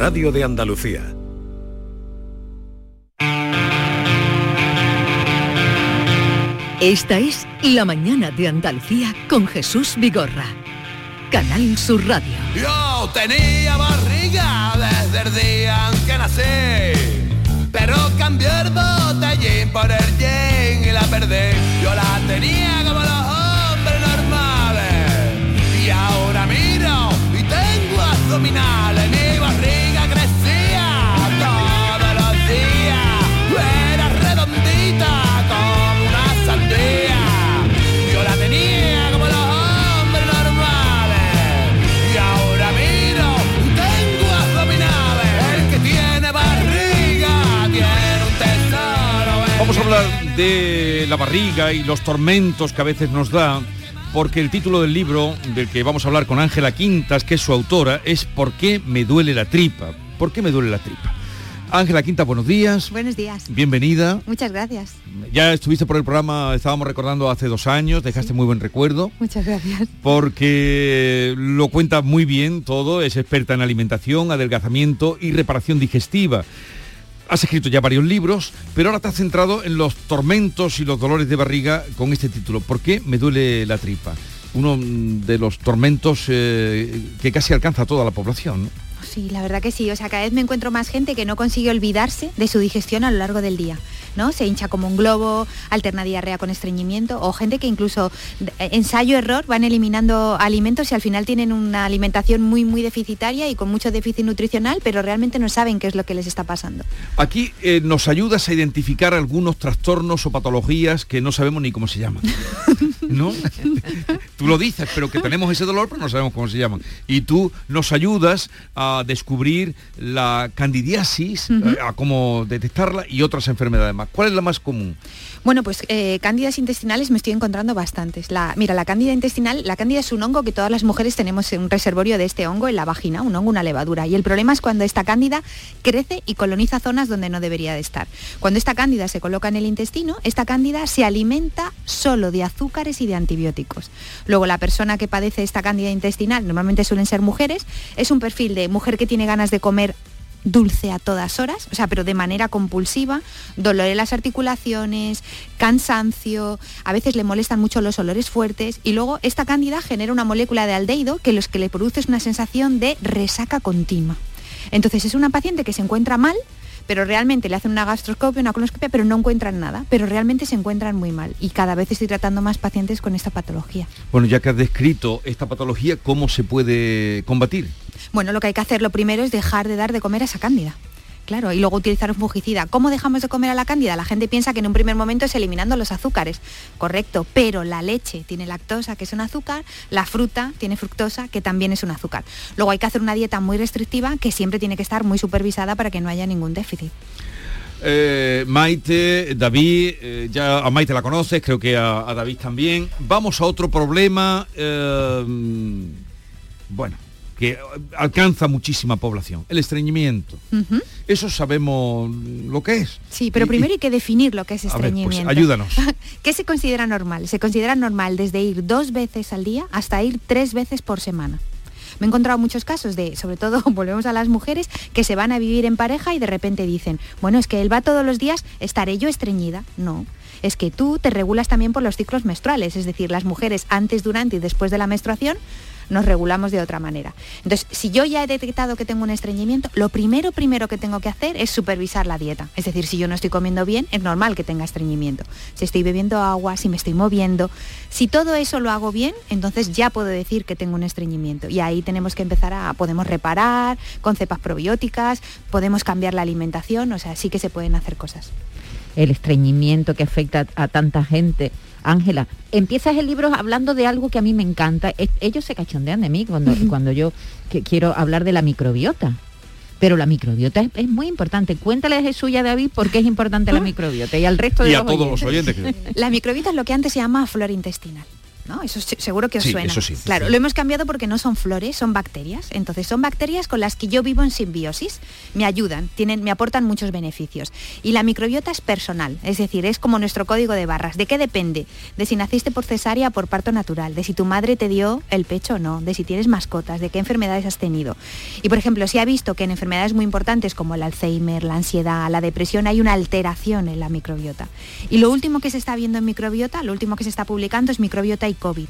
Radio de Andalucía. Esta es La Mañana de Andalucía con Jesús Vigorra. Canal Sur Radio. Yo tenía barriga desde el día en que nací, pero cambié el botellín por el gin y la perdí. Yo la tenía como los hombres normales y ahora miro y tengo abdominales. Mi hablar de la barriga y los tormentos que a veces nos da, porque el título del libro del que vamos a hablar con Ángela Quintas, que es su autora, es ¿Por qué me duele la tripa? ¿Por qué me duele la tripa? Ángela Quintas, buenos días. Buenos días. Bienvenida. Muchas gracias. Ya estuviste por el programa, estábamos recordando hace dos años, dejaste muy buen recuerdo. Muchas gracias. porque lo cuenta muy bien todo, es experta en alimentación, adelgazamiento y reparación digestiva. Has escrito ya varios libros, pero ahora te has centrado en los tormentos y los dolores de barriga con este título. ¿Por qué me duele la tripa? Uno de los tormentos eh, que casi alcanza a toda la población. Sí, la verdad que sí. O sea, cada vez me encuentro más gente que no consigue olvidarse de su digestión a lo largo del día. ¿no? Se hincha como un globo, alterna diarrea con estreñimiento, o gente que incluso eh, ensayo-error van eliminando alimentos y al final tienen una alimentación muy, muy deficitaria y con mucho déficit nutricional, pero realmente no saben qué es lo que les está pasando. Aquí eh, nos ayudas a identificar algunos trastornos o patologías que no sabemos ni cómo se llaman. ¿No? tú lo dices, pero que tenemos ese dolor, pero no sabemos cómo se llaman. Y tú nos ayudas a descubrir la candidiasis, eh, a cómo detectarla y otras enfermedades más. ¿Cuál es la más común? Bueno, pues eh, cándidas intestinales me estoy encontrando bastantes. La, mira, la cándida intestinal, la cándida es un hongo que todas las mujeres tenemos un reservorio de este hongo en la vagina, un hongo, una levadura. Y el problema es cuando esta cándida crece y coloniza zonas donde no debería de estar. Cuando esta cándida se coloca en el intestino, esta cándida se alimenta solo de azúcares y de antibióticos. Luego la persona que padece esta cándida intestinal, normalmente suelen ser mujeres, es un perfil de mujer que tiene ganas de comer dulce a todas horas, o sea, pero de manera compulsiva, dolor en las articulaciones, cansancio, a veces le molestan mucho los olores fuertes y luego esta cándida genera una molécula de aldehído que los que le produce es una sensación de resaca continua. Entonces es una paciente que se encuentra mal, pero realmente le hacen una gastroscopia, una colonoscopia, pero no encuentran nada, pero realmente se encuentran muy mal y cada vez estoy tratando más pacientes con esta patología. Bueno, ya que has descrito esta patología, ¿cómo se puede combatir? Bueno, lo que hay que hacer lo primero es dejar de dar de comer a esa cándida. Claro, y luego utilizar un fungicida. ¿Cómo dejamos de comer a la cándida? La gente piensa que en un primer momento es eliminando los azúcares. Correcto, pero la leche tiene lactosa, que es un azúcar, la fruta tiene fructosa, que también es un azúcar. Luego hay que hacer una dieta muy restrictiva que siempre tiene que estar muy supervisada para que no haya ningún déficit. Eh, Maite, David, eh, ya a Maite la conoces, creo que a, David también. Vamos a otro problema, eh, bueno, que alcanza muchísima población, el estreñimiento. Eso sabemos lo que es. Sí, pero Y- primero hay que definir lo que es ver, pues, estreñimiento. ayúdanos. ¿Qué se considera normal? Se considera normal desde ir dos veces al día hasta ir tres veces por semana. Me he encontrado muchos casos de, sobre todo, volvemos a las mujeres, que se van a vivir en pareja y de repente dicen, bueno, es que él va todos los días, ¿estaré yo estreñida? No. Es que tú te regulas también por los ciclos menstruales, es decir, las mujeres antes, durante y después de la menstruación nos regulamos de otra manera. Entonces, si yo ya he detectado que tengo un estreñimiento, lo primero, primero que tengo que hacer es supervisar la dieta. Es decir, si yo no estoy comiendo bien, es normal que tenga estreñimiento. Si estoy bebiendo agua, si me estoy moviendo, si todo eso lo hago bien, entonces ya puedo decir que tengo un estreñimiento. Y ahí tenemos que empezar a, podemos reparar con cepas probióticas, podemos cambiar la alimentación, o sea, sí que se pueden hacer cosas. El estreñimiento que afecta a tanta gente. Ángela, empiezas el libro hablando de algo que a mí me encanta. Es- Ellos se cachondean de mí cuando, cuando yo que- quiero hablar de la microbiota. Pero la microbiota es, es muy importante. Cuéntale a Jesús y a David por qué es importante la microbiota y al resto de Y a todos los oyentes. oyentes. que- La microbiota es lo que antes se llamaba flora intestinal. ¿No? Eso se- seguro que os Sí, suena. eso sí. Claro, lo hemos cambiado porque no son flores, son bacterias. Entonces son bacterias con las que yo vivo en simbiosis. Me ayudan, tienen, me aportan muchos beneficios. Y la microbiota es personal, es decir, es como nuestro código de barras. ¿De qué depende? De si naciste por cesárea o por parto natural, de si tu madre te dio el pecho o no, de si tienes mascotas, de qué enfermedades has tenido. Y por ejemplo, si ha visto que en enfermedades muy importantes como el Alzheimer, la ansiedad, la depresión, hay una alteración en la microbiota. Y lo último que se está viendo en microbiota, lo último que se está publicando es microbiota y COVID.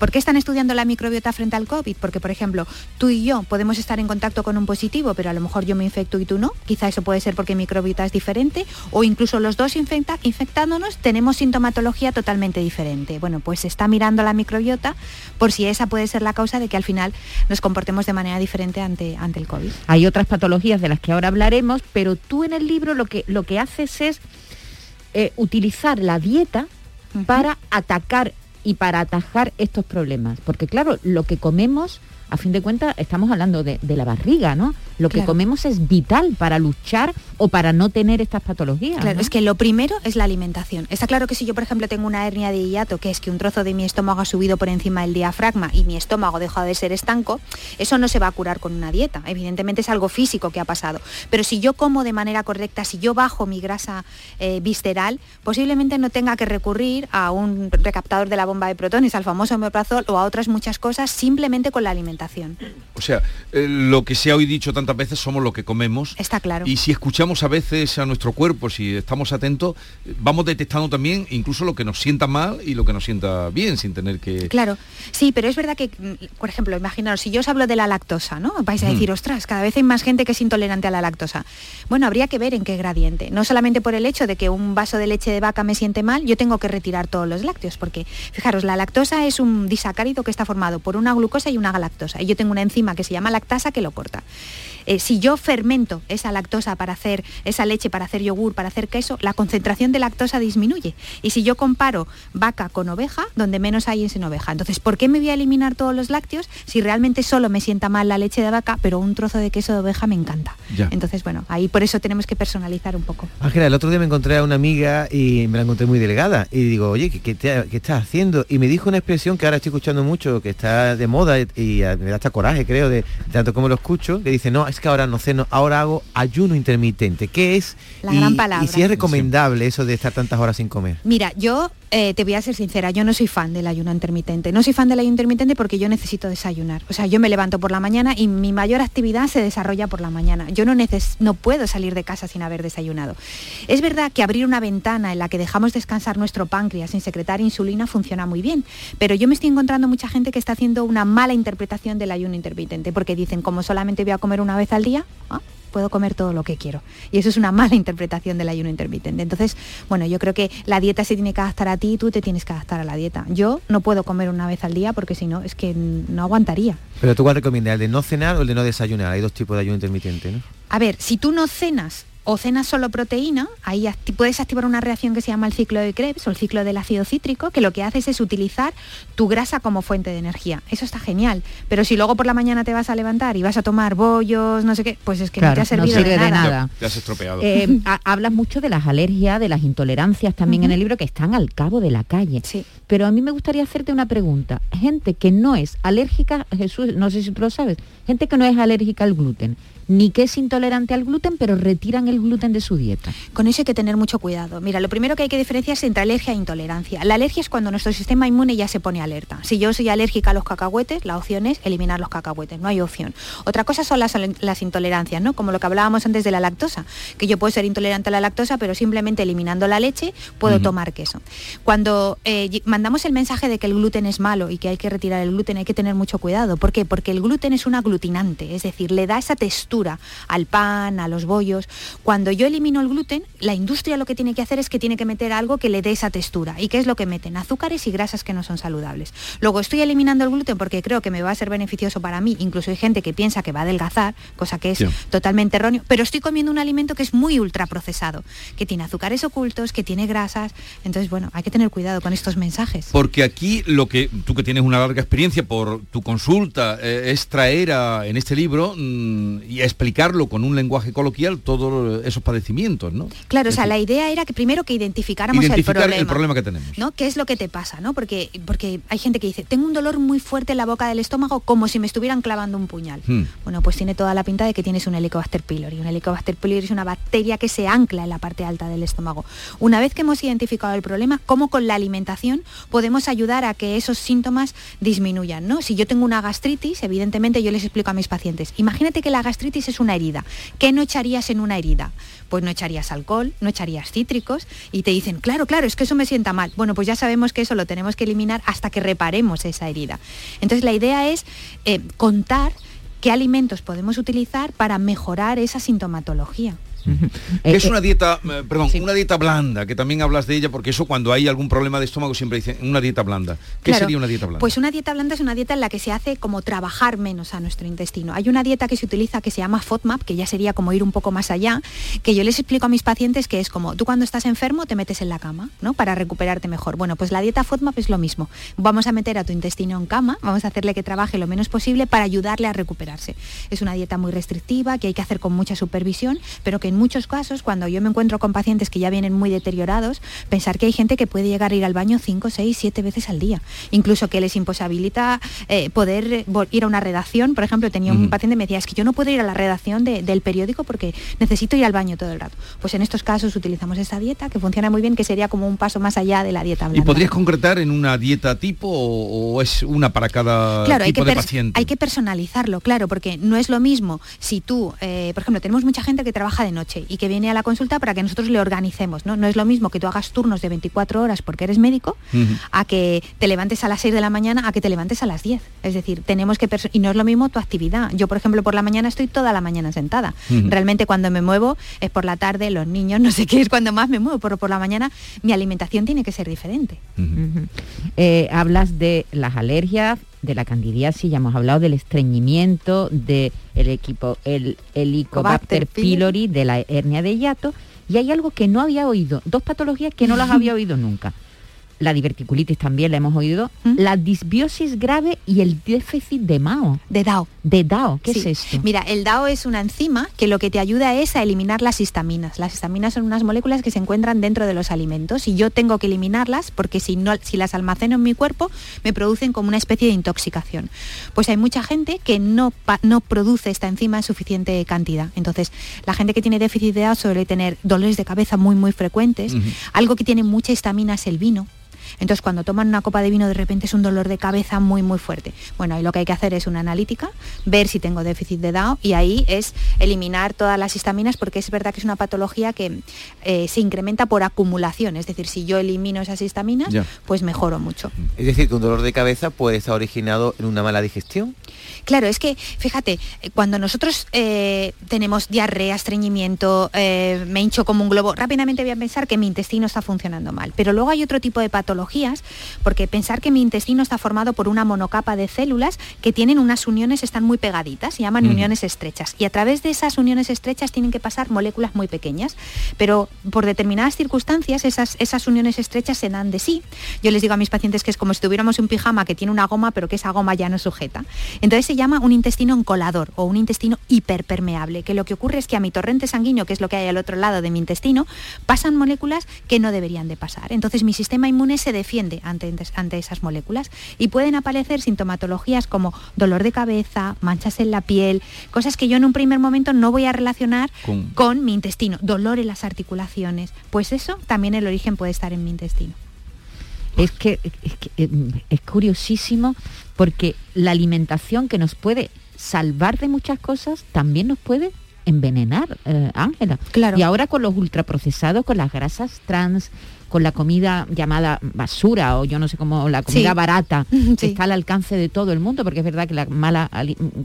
¿Por qué están estudiando la microbiota frente al COVID? Porque, por ejemplo, tú y yo podemos estar en contacto con un positivo, pero a lo mejor yo me infecto y tú no. Quizá eso puede ser porque mi microbiota es diferente. O incluso los dos infecta- infectándonos tenemos sintomatología totalmente diferente. Bueno, pues se está mirando la microbiota por si esa puede ser la causa de que al final nos comportemos de manera diferente ante, ante el COVID. Hay otras patologías de las que ahora hablaremos, pero tú en el libro lo que, lo que haces es eh, utilizar la dieta para atacar y para atajar estos problemas. Porque claro, lo que comemos, a fin de cuentas, estamos hablando de, de la barriga, ¿no? Lo que comemos es vital para luchar o para no tener estas patologías. Claro, ¿no? es que lo primero es la alimentación. Está claro que si yo, por ejemplo, tengo una hernia de hiato, que es que un trozo de mi estómago ha subido por encima del diafragma y mi estómago deja de ser estanco, eso no se va a curar con una dieta. Evidentemente es algo físico que ha pasado. Pero si yo como de manera correcta, si yo bajo mi grasa eh, visceral, posiblemente no tenga que recurrir a un recaptador de la bomba de protones, al famoso omeprazol o a otras muchas cosas simplemente con la alimentación. O sea, eh, lo que se ha hoy dicho tantas veces somos lo que comemos. Está claro. Y si escuchamos a veces a nuestro cuerpo, si estamos atentos, vamos detectando también incluso lo que nos sienta mal y lo que nos sienta bien, sin tener que... Claro, sí, pero es verdad que, mm, por ejemplo, imaginaos, si yo os hablo de la lactosa, ¿no? Vais a Mm. decir, ostras, cada vez hay más gente que es intolerante a la lactosa. Bueno, habría que ver en qué gradiente. No solamente por el hecho de que un vaso de leche de vaca me siente mal, yo tengo que retirar todos los lácteos, porque, fijaros, la lactosa es un disacárido que está formado por una glucosa y una galactosa. Y yo tengo una enzima que se llama lactasa que lo corta. Eh, si yo fermento esa lactosa para hacer esa leche, para hacer yogur, para hacer queso, la concentración de lactosa disminuye. Y si yo comparo vaca con oveja, donde menos hay es en oveja. Entonces, ¿por qué me voy a eliminar todos los lácteos si realmente solo me sienta mal la leche de vaca, pero un trozo de queso de oveja me encanta? Ya. Entonces, bueno, ahí por eso tenemos que personalizar un poco. Ángela, el otro día me encontré a una amiga y me la encontré muy delgada. Y digo, oye, ¿qué, qué te- qué estás haciendo? Y me dijo una expresión que ahora estoy escuchando mucho, que está de moda y, y, me da hasta coraje, creo, de tanto como lo escucho, que dice, no, es que ahora no ceno, ahora hago ayuno intermitente. ¿Qué es? La y, gran palabra. Y si es recomendable eso de estar tantas horas sin comer. Mira, yo eh, te voy a ser sincera, yo no soy fan del ayuno intermitente. No soy fan del ayuno intermitente porque yo necesito desayunar. O sea, yo me levanto por la mañana y mi mayor actividad se desarrolla por la mañana. Yo no, neces no puedo salir de casa sin haber desayunado. Es verdad que abrir una ventana en la que dejamos descansar nuestro páncreas sin secretar insulina funciona muy bien, pero yo me estoy encontrando mucha gente que está haciendo una mala interpretación del ayuno intermitente porque dicen, como solamente voy a comer una vez al día, ah, puedo comer todo lo que quiero. Y eso es una mala interpretación del ayuno intermitente. Entonces, bueno, yo creo que la dieta se tiene que adaptar a ti y tú te tienes que adaptar a la dieta. Yo no puedo comer una vez al día porque si no, es que no aguantaría. Pero tú cuál recomiendas, el de no cenar o el de no desayunar. Hay dos tipos de ayuno intermitente, ¿no? A ver, si tú no cenas o cenas solo proteína, ahí acti- puedes activar una reacción que se llama el ciclo de Krebs o el ciclo del ácido cítrico, que lo que haces es utilizar tu grasa como fuente de energía. Eso está genial. Pero si luego por la mañana te vas a levantar y vas a tomar bollos, no sé qué, pues es que no te ha no servido sirve de de nada. te has estropeado. Eh, ha- hablas mucho de las alergias, de las intolerancias también en el libro que están al cabo de la calle. Sí. Pero a mí me gustaría hacerte una pregunta. Gente que no es alérgica, Jesús, no sé si tú lo sabes, gente que no es alérgica al gluten, ni que es intolerante al gluten, pero retiran el gluten de su dieta. Con eso hay que tener mucho cuidado. Mira, lo primero que hay que diferenciar es entre alergia e intolerancia. La alergia es cuando nuestro sistema inmune ya se pone alerta. Si yo soy alérgica a los cacahuetes, la opción es eliminar los cacahuetes, no hay opción. Otra cosa son las, las intolerancias, ¿no? Como lo que hablábamos antes de la lactosa, que yo puedo ser intolerante a la lactosa, pero simplemente eliminando la leche puedo tomar queso. Cuando eh, mandamos el mensaje de que el gluten es malo y que hay que retirar el gluten, hay que tener mucho cuidado. ¿Por qué? Porque el gluten es un aglutinante, es decir, le da esa textura al pan, a los bollos. Cuando yo elimino el gluten, la industria lo que tiene que hacer es que tiene que meter algo que le dé esa textura. ¿Y qué es lo que meten? Azúcares y grasas que no son saludables. Luego estoy eliminando el gluten porque creo que me va a ser beneficioso para mí. Incluso hay gente que piensa que va a adelgazar, cosa que es totalmente erróneo, pero estoy comiendo un alimento que es muy ultraprocesado, que tiene azúcares ocultos, que tiene grasas. Entonces, bueno, hay que tener cuidado con estos mensajes. Porque aquí lo que tú que tienes una larga experiencia por tu consulta eh, es traer a- en este libro mm, y explicarlo con un lenguaje coloquial todo esos padecimientos, ¿no? Claro, o sea, la idea era que primero que identificáramos identificar el problema. el problema que tenemos. ¿no? ¿Qué es lo que te pasa? ¿no? Porque, porque hay gente que dice, tengo un dolor muy fuerte en la boca del estómago como si me estuvieran clavando un puñal. Hmm. Bueno, pues tiene toda la pinta de que tienes un Helicobacter pylori. Un Helicobacter pylori es una bacteria que se ancla en la parte alta del estómago. Una vez que hemos identificado el problema, ¿cómo con la alimentación podemos ayudar a que esos síntomas disminuyan? ¿no? Si yo tengo una gastritis, evidentemente yo les explico a mis pacientes, imagínate que la gastritis es una herida. ¿Qué no echarías en una herida? Pues no echarías alcohol, no echarías cítricos y te dicen, claro, claro, es que eso me sienta mal. Bueno, pues ya sabemos que eso lo tenemos que eliminar hasta que reparemos esa herida. Entonces la idea es eh, contar qué alimentos podemos utilizar para mejorar esa sintomatología. Que Eh, es eh, una dieta, eh, perdón, sí. una dieta blanda, que también hablas de ella, porque eso cuando hay algún problema de estómago siempre dicen una dieta blanda. ¿Qué Claro, sería una dieta blanda? Pues una dieta blanda es una dieta en la que se hace como trabajar menos a nuestro intestino. Hay una dieta que se utiliza que se llama FODMAP, que ya sería como ir un poco más allá, que yo les explico a mis pacientes que es como tú cuando estás enfermo te metes en la cama, ¿no? Para recuperarte mejor. Bueno, pues la dieta FODMAP es lo mismo. Vamos a meter a tu intestino en cama, vamos a hacerle que trabaje lo menos posible para ayudarle a recuperarse. Es una dieta muy restrictiva, que hay que hacer con mucha supervisión, pero que en muchos casos, cuando yo me encuentro con pacientes que ya vienen muy deteriorados, pensar que hay gente que puede llegar a ir al baño 5, 6, 7 veces al día. Incluso que les imposibilita eh, poder eh, ir a una redacción. Por ejemplo, tenía un paciente que me decía, es que yo no puedo ir a la redacción de- del periódico porque necesito ir al baño todo el rato. Pues en estos casos utilizamos esta dieta que funciona muy bien, que sería como un paso más allá de la dieta ¿Y blanda. podrías concretar en una dieta tipo o, o es una para cada Claro, hay que, de paciente? hay que personalizarlo, claro, porque no es lo mismo si tú, eh, por ejemplo, tenemos mucha gente que trabaja de noche y que viene a la consulta para que nosotros le organicemos, ¿no? No es lo mismo que tú hagas turnos de 24 horas porque eres médico a que te levantes a las 6 de la mañana a que te levantes a las 10. Es decir, tenemos que... Y no es lo mismo tu actividad. Yo, por ejemplo, por la mañana estoy toda la mañana sentada. Realmente cuando me muevo es por la tarde, los niños, no sé qué es cuando más me muevo, pero por la mañana mi alimentación tiene que ser diferente. Eh, hablas de las alergias, de la candidiasis, ya hemos hablado del estreñimiento, del equipo, el Helicobacter pylori, de la hernia de hiato, y hay algo que no había oído, dos patologías que no las había oído nunca. La diverticulitis también la hemos oído, ¿Mm? la disbiosis grave y el déficit de Mao, De DAO. De DAO, ¿qué Sí. es esto? Mira, el DAO es una enzima que lo que te ayuda es a eliminar las histaminas. Las histaminas son unas moléculas que se encuentran dentro de los alimentos y yo tengo que eliminarlas porque si no si las almaceno en mi cuerpo me producen como una especie de intoxicación. Pues hay mucha gente que no no produce esta enzima en suficiente cantidad. Entonces, la gente que tiene déficit de DAO suele tener dolores de cabeza muy muy frecuentes. Algo que tiene mucha histamina es el vino. Entonces, cuando toman una copa de vino, de repente es un dolor de cabeza muy, muy fuerte. Bueno, ahí lo que hay que hacer es una analítica, ver si tengo déficit de DAO y ahí es eliminar todas las histaminas porque es verdad que es una patología que eh, se incrementa por acumulación. Es decir, si yo elimino esas histaminas, Ya. pues mejoro mucho. Es decir, que un dolor de cabeza puede estar originado en una mala digestión. Claro, es que, fíjate, cuando nosotros eh, tenemos diarrea, estreñimiento, eh, me hincho como un globo, rápidamente voy a pensar que mi intestino está funcionando mal. Pero luego hay otro tipo de porque pensar que mi intestino está formado por una monocapa de células que tienen unas uniones, están muy pegaditas, se llaman uniones estrechas. Y a través de esas uniones estrechas tienen que pasar moléculas muy pequeñas. Pero por determinadas circunstancias, esas, esas uniones estrechas se dan de sí. Yo les digo a mis pacientes que es como si tuviéramos un pijama que tiene una goma, pero que esa goma ya no sujeta. Entonces se llama un intestino encolador o un intestino hiperpermeable, que lo que ocurre es que a mi torrente sanguíneo, que es lo que hay al otro lado de mi intestino, pasan moléculas que no deberían de pasar. Entonces mi sistema inmune se defiende ante, ante esas moléculas y pueden aparecer sintomatologías como dolor de cabeza, manchas en la piel, cosas que yo en un primer momento no voy a relacionar Con- con, mi intestino, dolor en las articulaciones. Pues eso también el origen puede estar en mi intestino. Es que, es, que, es curiosísimo porque la alimentación que nos puede salvar de muchas cosas también nos puede envenenar, eh, Ángela. Claro. Y ahora con los ultraprocesados, con las grasas trans, con la comida llamada basura o yo no sé cómo, la comida Sí. barata, que está al alcance de todo el mundo, porque es verdad que la mala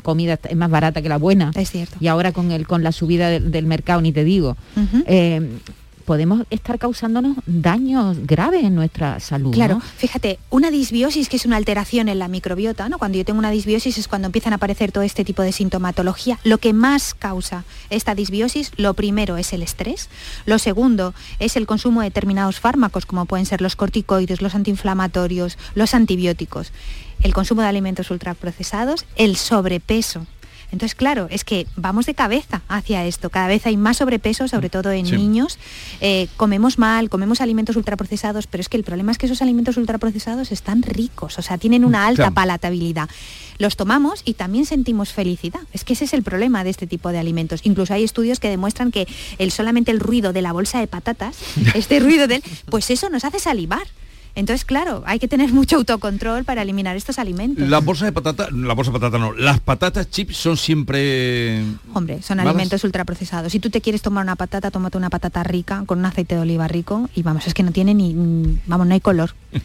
comida es más barata que la buena. Es cierto. Y ahora con el con la subida del, del mercado, ni te digo. Eh, podemos estar causándonos daños graves en nuestra salud. Claro, ¿no? fíjate, una disbiosis que es una alteración en la microbiota, ¿no? Cuando yo tengo una disbiosis es cuando empiezan a aparecer todo este tipo de sintomatología. Lo que más causa esta disbiosis, lo primero es el estrés, lo segundo es el consumo de determinados fármacos, como pueden ser los corticoides, los antiinflamatorios, los antibióticos, el consumo de alimentos ultraprocesados, el sobrepeso. Entonces, claro, es que vamos de cabeza hacia esto. Cada vez hay más sobrepeso, sobre todo en Sí. niños. Eh, comemos mal, comemos alimentos ultraprocesados, pero es que el problema es que esos alimentos ultraprocesados están ricos, o sea, tienen una alta Claro. palatabilidad. Los tomamos y también sentimos felicidad. Es que ese es el problema de este tipo de alimentos. Incluso hay estudios que demuestran que el solamente el ruido de la bolsa de patatas, este ruido del, pues eso nos hace salivar. Entonces, claro, hay que tener mucho autocontrol para eliminar estos alimentos. Las bolsas de patata, la bolsa de patata no, las patatas chips son siempre... Hombre, son malas. alimentos ultraprocesados. Si tú te quieres tomar una patata, tómate una patata rica con un aceite de oliva rico y vamos, es que no tiene ni, mm, vamos, no hay color.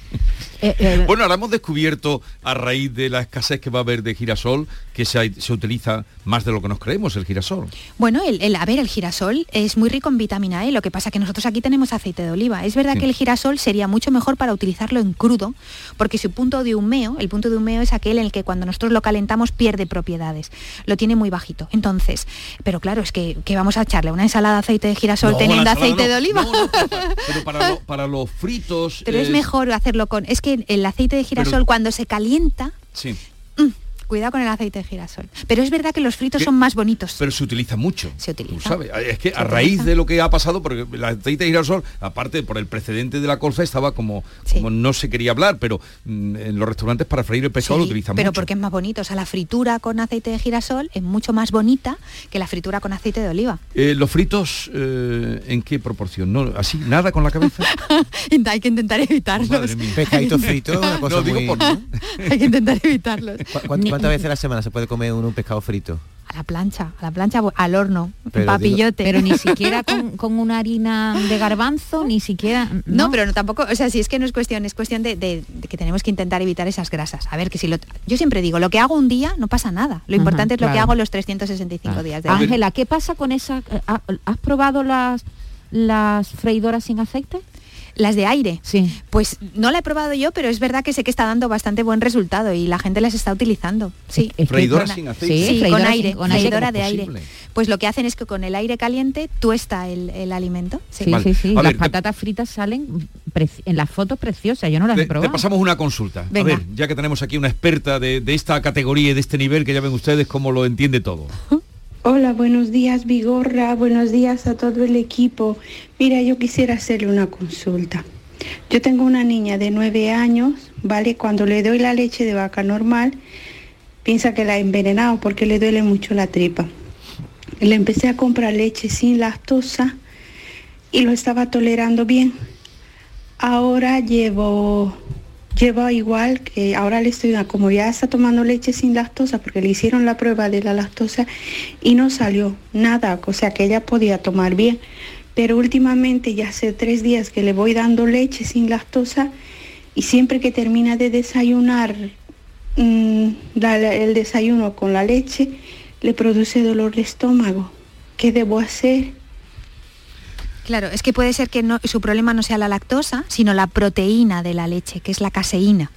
Eh, eh, Bueno, ahora hemos descubierto a raíz de la escasez que va a haber de girasol que se, se utiliza más de lo que nos creemos el girasol. Bueno, el, el- a ver, el girasol es muy rico en vitamina E, lo que pasa que nosotros aquí tenemos aceite de oliva. Es verdad Sí. que el girasol sería mucho mejor para utilizarlo en crudo, porque su punto de humeo, el punto de humeo es aquel en el que cuando nosotros lo calentamos pierde propiedades. Lo tiene muy bajito. Entonces, pero claro, es que, que vamos a echarle una ensalada de aceite de girasol No, teniendo aceite no. de oliva. No, pero para, pero para lo- para los fritos... Pero es mejor hacerlo con. Es que el aceite de girasol Pero- cuando se calienta, Sí, cuidado con el aceite de girasol. Pero es verdad que los fritos ¿Qué? son más bonitos. pero se utiliza mucho. Se utiliza. Tú sabes, es que Se a raíz utiliza. de lo que ha pasado, porque el aceite de girasol, aparte por el precedente de la colza, estaba como, Sí. como no se quería hablar, pero mm, en los restaurantes para freír el pescado lo utilizan pero mucho. porque es más bonito. O sea, la fritura con aceite de girasol es mucho más bonita que la fritura con aceite de oliva. Eh, ¿Los fritos eh, en qué proporción? ¿No? ¿Así? ¿Nada con la cabeza? Hay que intentar evitarlos. Madre mía. Pescadito frito, una cosa No, digo muy... por- Hay que intentar evitarlos. ¿Cu- cuánto- ¿Cuántas veces a la semana se puede comer uno un pescado frito? A la plancha, a la plancha, al horno, Pero papillote. pero ni siquiera con, con una harina de garbanzo, ni siquiera... No, pero no tampoco, o sea, si es que no es cuestión, es cuestión de, de- de que tenemos que intentar evitar esas grasas. A ver, que si lo, yo siempre digo, lo que hago un día no pasa nada. Lo Ajá, importante es lo que hago los 365 Ah. días del año. Ángela, ¿qué pasa con esa... eh, ha- ¿Has probado las, las freidoras sin aceite? Las de aire. Sí. Pues no la he probado yo, pero es verdad que sé que está dando bastante buen resultado y la gente las está utilizando. Sí. Es Freidora Con- sin aceite. Sí, Sí, con aire, sin- con aire, freidora ¿cómo de aire. Pues lo que hacen es que con el aire caliente tuesta el, el alimento. Sí. Sí, Vale. sí, Las ver, te- patatas fritas salen en las fotos preciosas, yo no las Te, he te probado. pasamos una consulta. Venga. A ver, ya que tenemos aquí una experta de, de esta categoría y de este nivel, que ya ven ustedes cómo lo entiende todo. Hola, buenos días Vigorra, buenos días a todo el equipo. Mira, yo quisiera hacerle una consulta. Yo tengo una niña de nueve años, ¿vale? Cuando le doy la leche de vaca normal, piensa que la he envenenado porque le duele mucho la tripa. Le empecé a comprar leche sin lactosa y lo estaba tolerando bien. Ahora llevo llevo igual que ahora le estoy como ya está tomando leche sin lactosa porque le hicieron la prueba de la lactosa y no salió nada, o sea que ella podía tomar bien. Pero últimamente ya hace tres días que le voy dando leche sin lactosa y siempre que termina de desayunar mm, el desayuno con la leche le produce dolor de estómago. ¿Qué debo hacer? Claro, es que puede ser que no- su problema no sea la lactosa, sino la proteína de la leche, que es la caseína.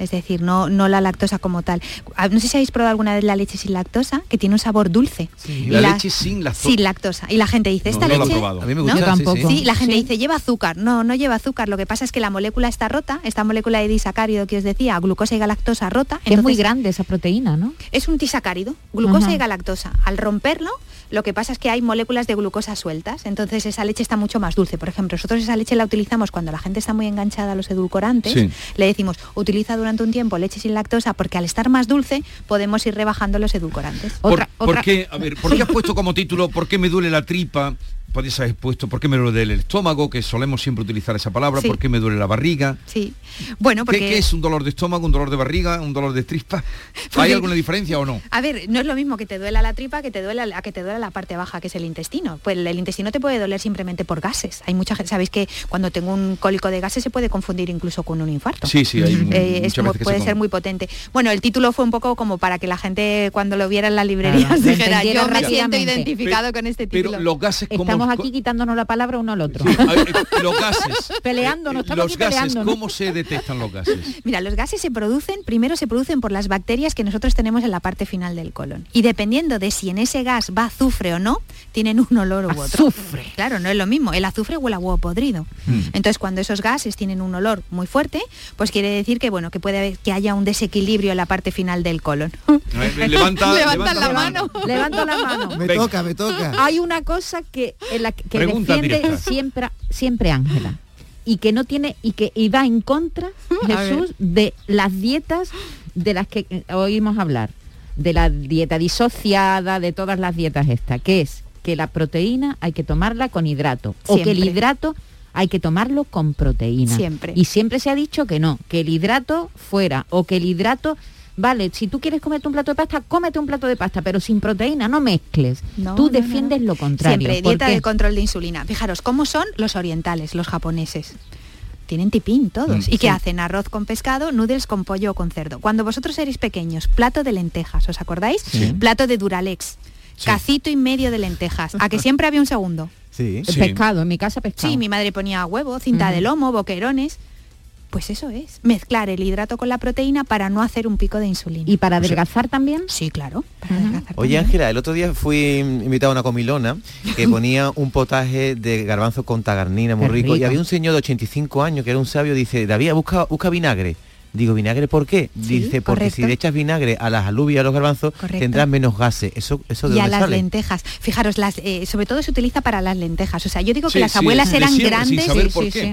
Es decir, no, no la lactosa como tal. Ah, No sé si habéis probado alguna vez la leche sin lactosa, que tiene un sabor dulce. Y Y la leche sin lactosa. Sin lactosa. Y la gente dice, No, esta no la he leche... probado. A mí me ¿no? gusta. Yo sí, sí. tampoco. Sí, la gente Sí. dice lleva azúcar. No, no lleva azúcar. Lo que pasa es que la molécula está rota, esta molécula de disacárido que os decía, glucosa y galactosa rota. Es muy grande esa proteína, ¿no? Es un disacárido, glucosa Ajá. y galactosa. Al romperlo, lo que pasa es que hay moléculas de glucosa sueltas, entonces esa leche está mucho más dulce. Por ejemplo, nosotros esa leche la utilizamos cuando la gente está muy enganchada a los edulcorantes. Sí. Le decimos, utiliza durante un tiempo leche sin lactosa porque al estar más dulce podemos ir rebajando los edulcorantes. ¿Por, Otra- por otra- qué, a ver, ¿por qué has puesto como título ¿Por qué me duele la tripa? Podrías haber puesto ¿Por qué me duele el estómago? Que solemos siempre utilizar esa palabra. Sí. ¿Por qué me duele la barriga? Sí. Bueno, ¿Qué, porque... qué es un dolor de estómago, un dolor de barriga, un dolor de tripa? ¿Hay alguna diferencia o no? A ver, no es lo mismo que te duela la tripa que te duela a que te duela la parte baja, que es el intestino. Pues el intestino te puede doler simplemente por gases. Hay mucha gente, sabéis que cuando tengo un cólico de gases se puede confundir incluso con un infarto. Sí, sí, hay Eh, es muchas como- veces que puede se ser muy potente. Bueno, el título fue un poco como para que la gente cuando lo viera en las librerías Claro, dijera, yo me siento rápidamente". identificado con este título. Pero los gases como... Estamos aquí quitándonos la palabra uno al otro. Ver, eh, los gases. Peleándonos, Eh, estamos Los aquí gases, peleándonos. ¿cómo se detectan los gases? Mira, los gases se producen, primero se producen por las bacterias que nosotros tenemos en la parte final del colon. Y dependiendo de si en ese gas va azufre o no, tienen un olor u otro. Azufre. Claro, no es lo mismo. El azufre huele a huevo podrido. Mm. Entonces, cuando esos gases tienen un olor muy fuerte, pues quiere decir que bueno, que puede haber, que haya un desequilibrio en la parte final del colon. Eh, Levanta, Levantan levanta la mano. Levanto la mano. Me Venga. toca, me toca. Hay una cosa que, en la que defiende directa. siempre siempre Ángela y que no tiene y que y va en contra Jesús de las dietas de las que oímos hablar de la dieta disociada de todas las dietas estas que es que la proteína hay que tomarla con hidrato o que el hidrato hay que tomarlo con proteína Siempre. y siempre se ha dicho que no que el hidrato fuera o que el hidrato Vale, si tú quieres comerte un plato de pasta, cómete un plato de pasta, pero sin proteína, no mezcles. No, tú no, defiendes no. lo contrario. Siempre, ¿Por dieta de control de insulina. Fijaros, ¿cómo son los orientales, los japoneses? Tienen tipín todos. Mm, ¿Y qué sí. hacen? Arroz con pescado, noodles con pollo o con cerdo. Cuando vosotros erais pequeños, plato de lentejas, ¿os acordáis? Plato de Duralex. Cacito y medio de lentejas. ¿A que siempre había un segundo? Sí. El Sí. pescado, en mi casa pescado. Sí, mi madre ponía huevo, cinta de lomo, boquerones. Pues eso es, mezclar el hidrato con la proteína para no hacer un pico de insulina. ¿Y para adelgazar también? Sí, claro. para adelgazar Oye. Ángela, el otro día fui invitado a una comilona que ponía un potaje de garbanzo con tagarnina muy Qué rico, y rico. había un señor de 85 años que era un sabio, dice, David, busca, busca vinagre. Digo, ¿vinagre por qué? Sí, dice, porque si le echas vinagre a las alubias a los garbanzos, Correcto. tendrás menos gases. ¿Eso, eso de y a las sale? lentejas. Fijaros, las, eh, sobre todo se utiliza para las lentejas. O sea, yo digo que las sí, abuelas eran grandes,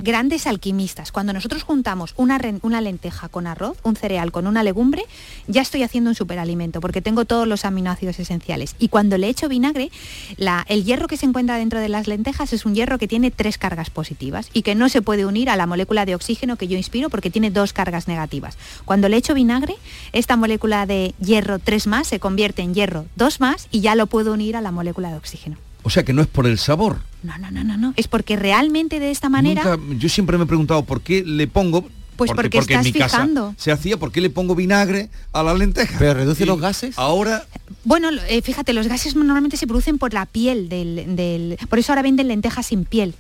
grandes alquimistas. Cuando nosotros juntamos una, una lenteja con arroz, un cereal con una legumbre, ya estoy haciendo un superalimento porque tengo todos los aminoácidos esenciales. Y cuando le echo vinagre, la- el hierro que se encuentra dentro de las lentejas es un hierro que tiene tres cargas positivas y que no se puede unir a la molécula de oxígeno que yo inspiro porque tiene dos cargas negativas. Cuando le echo vinagre, esta molécula de hierro 3 más se convierte en hierro 2 más y ya lo puedo unir a la molécula de oxígeno. O sea que no es por el sabor. No, no, no, no, no. Es porque realmente de esta manera... Nunca- yo siempre me he preguntado por qué le pongo. Pues porque en estás mi casa fijando. se hacía, ¿por qué le pongo vinagre a la lenteja? Pero reduce Y los gases. Ahora, Bueno, eh, fíjate, los gases normalmente se producen por la piel del, del- Por eso ahora venden lentejas sin piel.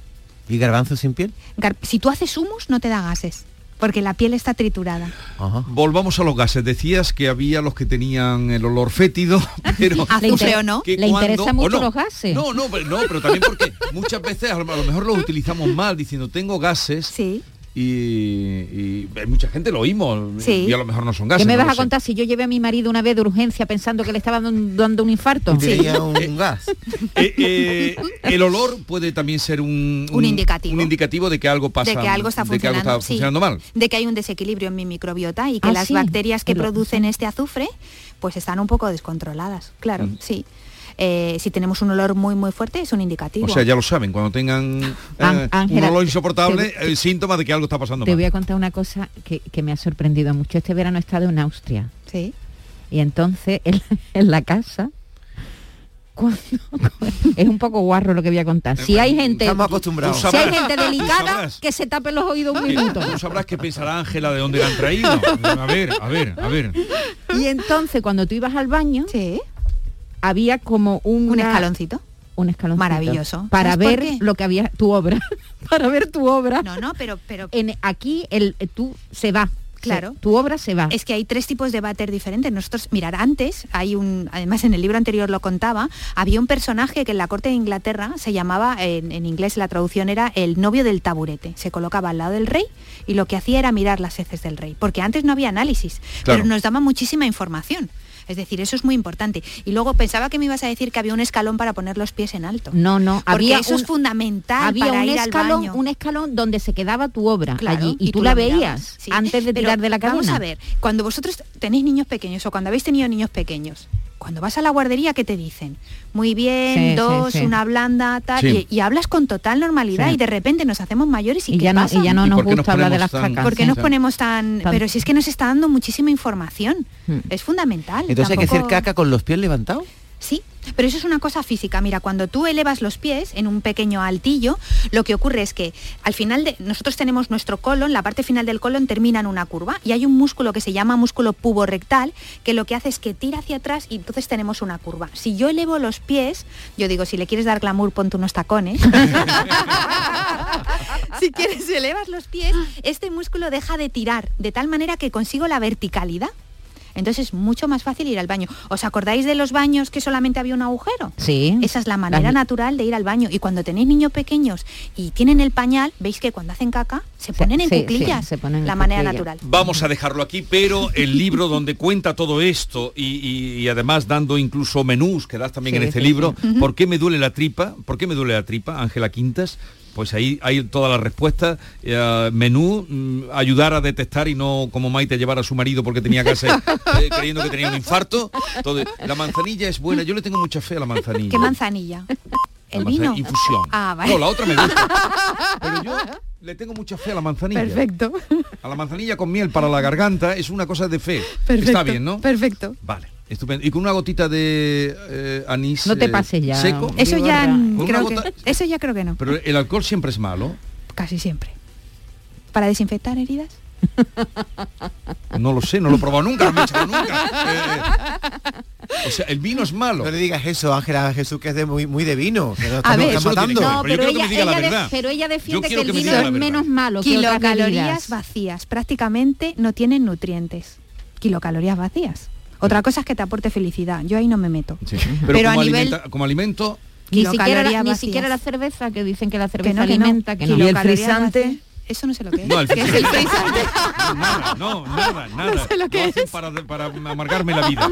¿Y garbanzo sin piel? Gar- Si tú haces humus, no te da gases, porque la piel está triturada. Ajá. volvamos a los gases. Decías que había los que tenían el olor fétido, pero... ¿Azufre inter- o no? que ¿Le cuando- interesa mucho no. los gases? No, no, pero, no, pero también porque muchas veces a lo, a lo mejor los utilizamos mal diciendo tengo gases Sí. Y, y mucha gente lo oímos Sí. y a lo mejor no son gases. ¿Qué me vas a sé. contar si yo llevé a mi marido una vez de urgencia pensando que le estaba dando, dando un infarto? Tenía un gas. Eh, eh, el olor puede también ser un, Un indicativo. un indicativo de que algo pasa de que algo está de que algo funcionando, está sí. funcionando mal. de que hay un desequilibrio en mi microbiota y que Ah, las sí. bacterias que producen este azufre pues están un poco descontroladas claro Mm. sí Eh, si tenemos un olor muy muy fuerte es un indicativo O sea, ya lo saben, cuando tengan eh, Án- un Ángela, olor insoportable, te- el síntoma de que algo está pasando Te mal. voy a contar una cosa que, que me ha sorprendido mucho. Este verano he estado en Austria sí y entonces en, en la casa cuando- es un poco guarro lo que voy a contar. Si hay gente, Estamos acostumbrados. Si hay gente delicada, que se tape los oídos un Que minuto. Tú sabrás qué pensará Ángela de dónde la han traído. A ver, a ver, a ver. Y entonces cuando tú ibas al baño, sí había como un un escaloncito un escaloncito Maravilloso. para ¿Sabes por ver lo que había tu obra, para ver tu obra. no no pero pero En aquí el tú se va, Claro. se- tu obra se va. Es que hay tres tipos de váter diferentes. Nosotros, mirar, antes hay un, además en el libro anterior lo contaba, había un personaje que en la corte de Inglaterra se llamaba, en, en inglés la traducción era el novio del taburete. Se colocaba al lado del rey y lo que hacía era mirar las heces del rey, porque antes no había análisis, Claro. pero nos daba muchísima información. Es decir, eso es muy importante. Y luego pensaba que me ibas a decir que había un escalón para poner los pies en alto. no, no, Porque había eso es un- fundamental había para un ir al escalón, baño. un escalón donde se quedaba tu obra Claro, allí y, tú, la veías sí. antes de Pero tirar de la cadena. Vamos a ver, cuando vosotros tenéis niños pequeños o cuando habéis tenido niños pequeños, cuando vas a la guardería, ¿qué te dicen? Muy bien, Sí, dos, sí. una blanda, tal, Sí. y, y hablas con total normalidad Sí. y de repente nos hacemos mayores y, Y ¿qué ya no, pasa? y ya no ¿Y nos por qué nos gusta hablar de ponemos las tan- cacas. ¿Por qué sí. nos ponemos tan...? Tan- Pero si es que nos está dando muchísima información. Hmm. Es fundamental. Entonces hay que hacer caca con los pies levantados. Sí, pero eso es una cosa física. Mira, cuando tú elevas los pies en un pequeño altillo, lo que ocurre es que al final de nosotros tenemos nuestro colon, la parte final del colon termina en una curva y hay un músculo que se llama músculo puborectal que lo que hace es que tira hacia atrás y entonces tenemos una curva. Si yo elevo los pies, yo digo, si le quieres dar glamour, ponte unos tacones. si quieres elevas los pies, este músculo deja de tirar de tal manera que consigo la verticalidad. Entonces es mucho más fácil ir al baño. ¿Os acordáis de los baños que solamente había un agujero? Sí. Esa es la manera natural de ir al baño. Y cuando tenéis niños pequeños y tienen el pañal, veis que cuando hacen caca se ponen en sí, sí, cuclillas. se ponen en la manera natural. Vamos a dejarlo aquí, pero el libro donde cuenta todo esto y, y- y además dando incluso menús que das también Sí, en este sí, libro, ¿por qué me duele la tripa? ¿Por qué me duele la tripa, Ángela Quintas? Pues ahí hay todas las respuestas. Eh, menú, mm, ayudar a detectar y no como Maite llevar a su marido porque tenía gases eh, creyendo que tenía un infarto. Entonces, la manzanilla es buena. Yo le tengo mucha fe a la manzanilla. ¿Qué manzanilla? La El manzanilla, vino. Infusión. Ah, vale. No, la otra me gusta. Pero yo le tengo mucha fe a la manzanilla. Perfecto. A la manzanilla con miel para la garganta es una cosa de fe. Perfecto. Está bien, ¿no? Perfecto. Vale, estupendo. Y con una gotita de eh, anís No te eh, pases ya. seco. Eso ya creo que eso ya creo que no. Pero el alcohol siempre es malo. Casi siempre. Para desinfectar heridas. No lo sé, no lo he probado nunca, no me he echado nunca. Eh, o sea, el vino es malo. No le digas eso, Ángela Jesús, que es de muy, muy de vino. Que A ver, No, Pero que ella, de- pero defiende que el que vino es menos malo que otras Kilocalorías vacías. Prácticamente no tienen nutrientes. Kilocalorías vacías. Otra cosa es que te aporte felicidad. Yo ahí no me meto. Sí, Pero Pero, a como, nivel- alimenta- como alimento, Ni siquiera, la, ni siquiera la cerveza, que dicen que la cerveza Que no, que no. alimenta, que no. ¿Y el frisante? vacías. Eso no sé lo que es. No, el ¿Qué es el frisante? nada, no, nada, nada. sé lo que hacen es. Para, para amargarme la vida.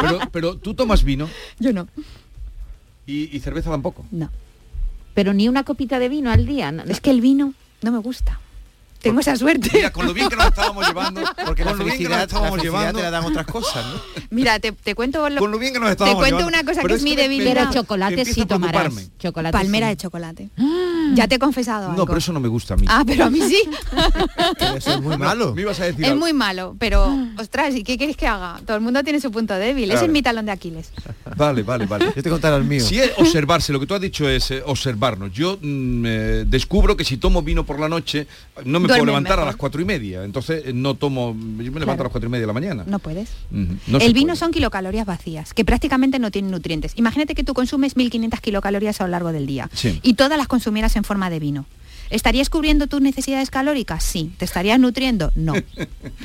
Pero, pero tú tomas vino Yo no. y, y cerveza tampoco. No. Pero ni una copita de vino al día. no- Es que el vino no me gusta. Tengo esa suerte. Mira, con lo bien que nos estábamos llevando, Porque la con lo bien que nos la estábamos felicidad llevando, te la dan otras cosas, ¿no? Mira, te, te cuento lo- con lo bien que nos te estábamos cuento llevando. una cosa Pero que es mi debilidad. Chocolate sí tomarás. Chocolate palmera sí. de chocolate. Ya te he confesado algo. No, pero eso no me gusta a mí. Ah, pero a mí sí. Eso es muy malo. Me ibas a decir es algo. muy malo, pero ostras, ¿y qué quieres que haga? Todo el mundo tiene su punto débil. Ese es mi talón de Aquiles. Vale, vale, vale. Yo te contaré el mío. Si es observarse, lo que tú has dicho es eh, observarnos. Yo mm, eh, descubro que si tomo vino por la noche, no me puedo levantar a las cuatro y media. Entonces eh, no tomo, yo me levanto a las cuatro y media de la mañana. No puedes. No el vino puede. son kilocalorías vacías, que prácticamente no tienen nutrientes. Imagínate que tú consumes 1500 kilocalorías a lo largo del día Sí. y todas las consumieras en forma de vino. ¿Estarías cubriendo tus necesidades calóricas? Sí. ¿Te estarías nutriendo? No.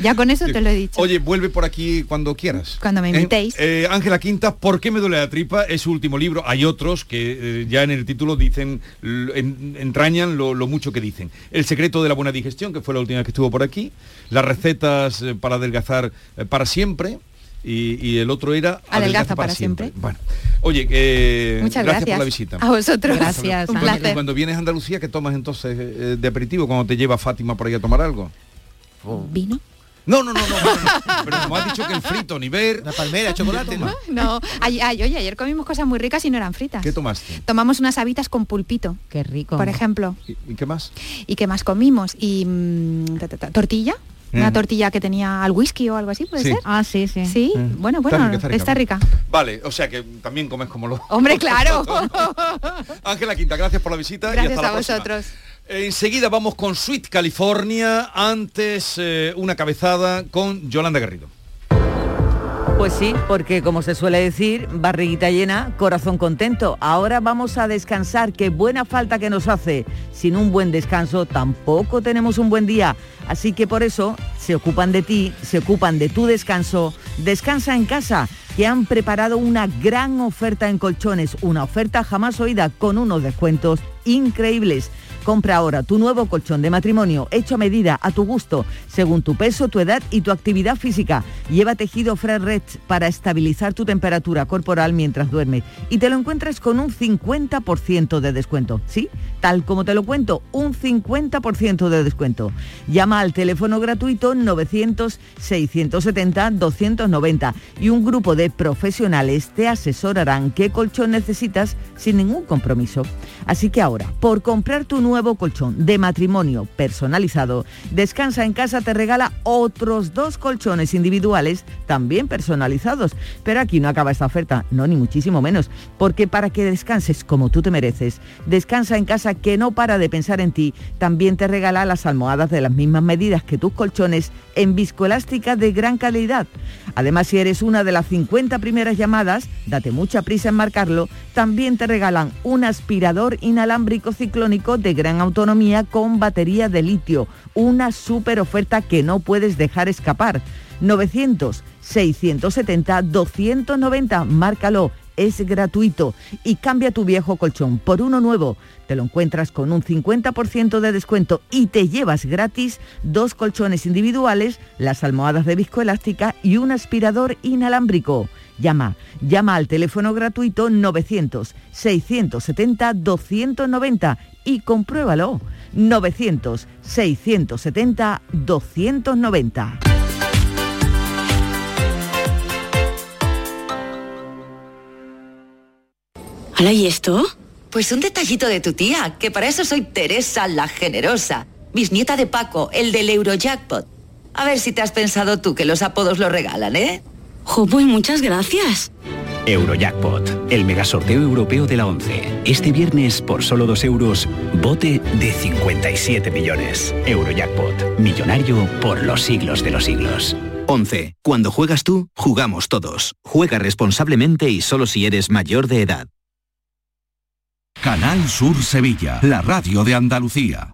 Ya con eso te lo he dicho. Oye, vuelve por aquí cuando quieras. Cuando me ¿Eh? invitéis. Eh, Ángela Quinta, ¿por qué me duele la tripa? Es su último libro. Hay otros que eh, ya en el título dicen, en- entrañan lo, lo mucho que dicen. El secreto de la buena digestión, que fue la última que estuvo por aquí. Las recetas eh, para adelgazar eh, para siempre. Y, y el otro era Adelgaza para siempre. Bueno, oye, eh, Muchas gracias, gracias. por la visita. A vosotros. Gracias, Un Ángela. placer. Cuando vienes a Andalucía, ¿qué tomas entonces eh, de aperitivo cuando te lleva Fátima por ahí a tomar algo? ¿Vino? No, no, no, no, no, no. Pero como has dicho que el frito, ni ver. Una palmera, chocolate, ¿no? No. Ay, ay, oye, ayer comimos cosas muy ricas y no eran fritas. ¿Qué tomaste? Tomamos unas habitas con pulpito, Qué rico. por ejemplo. ¿Y, y qué más? ¿Y qué más comimos? Y mm, ta, ta, ta, tortilla. Una Mm. tortilla que tenía al whisky o algo así, ¿puede Sí. ser? Ah, sí, sí. Sí, Mm. bueno, Está bueno, rica, está está rica. Vale, o sea que también comes como lo. Hombre, claro. Ángela Quinta, gracias por la visita y Gracias hasta a vosotros. Enseguida vamos con Sweet California, antes eh, una cabezada con Yolanda Garrido. Pues sí, porque como se suele decir, barriguita llena, corazón contento. Ahora vamos a descansar, que buena falta que nos hace. Sin un buen descanso tampoco tenemos un buen día. Así que por eso se ocupan de ti, se ocupan de tu descanso. Descansa en casa, que han preparado una gran oferta en colchones, una oferta jamás oída con unos descuentos increíbles. Compra ahora tu nuevo colchón de matrimonio hecho a medida, a tu gusto, según tu peso, tu edad y tu actividad física. Lleva tejido Fred Red para estabilizar tu temperatura corporal mientras duermes y te lo encuentras con un 50% de descuento. ¿Sí? Tal como te lo cuento, un 50% de descuento. Llama al teléfono gratuito 900-670-290 y un grupo de profesionales te asesorarán qué colchón necesitas sin ningún compromiso. Así que ahora, por comprar tu nuevo colchón de matrimonio personalizado, Descansa en casa te regala otros dos colchones individuales también personalizados. Pero aquí no acaba esta oferta, no ni muchísimo menos, porque para que descanses como tú te mereces, Descansa en casa que no para de pensar en ti, también te regala las almohadas de las mismas medidas que tus colchones en viscoelástica de gran calidad. Además, si eres una de las 50 primeras llamadas, date mucha prisa en marcarlo, también te regalan un aspirador inalámbrico ciclónico de gran autonomía con batería de litio, una super oferta que no puedes dejar escapar. 900-670-290. Márcalo, es gratuito. Y cambia tu viejo colchón por uno nuevo. Te lo encuentras con un 50% de descuento y te llevas gratis dos colchones individuales, las almohadas de viscoelástica y un aspirador inalámbrico. Llama, llama al teléfono gratuito 900-670-290 y compruébalo. 900-670-290. ¿Hala y esto? Pues un detallito de tu tía, que para eso soy Teresa la Generosa, bisnieta de Paco, el del Eurojackpot. A ver si te has pensado tú que los apodos lo regalan, ¿eh? Jo, pues muchas gracias. Eurojackpot, el megasorteo europeo de la 11. Este viernes, por solo 2 euros, bote de 57 millones. Eurojackpot, millonario por los siglos de los siglos. 11. Cuando juegas tú, jugamos todos. Juega responsablemente y solo si eres mayor de edad. Canal Sur Sevilla, la radio de Andalucía.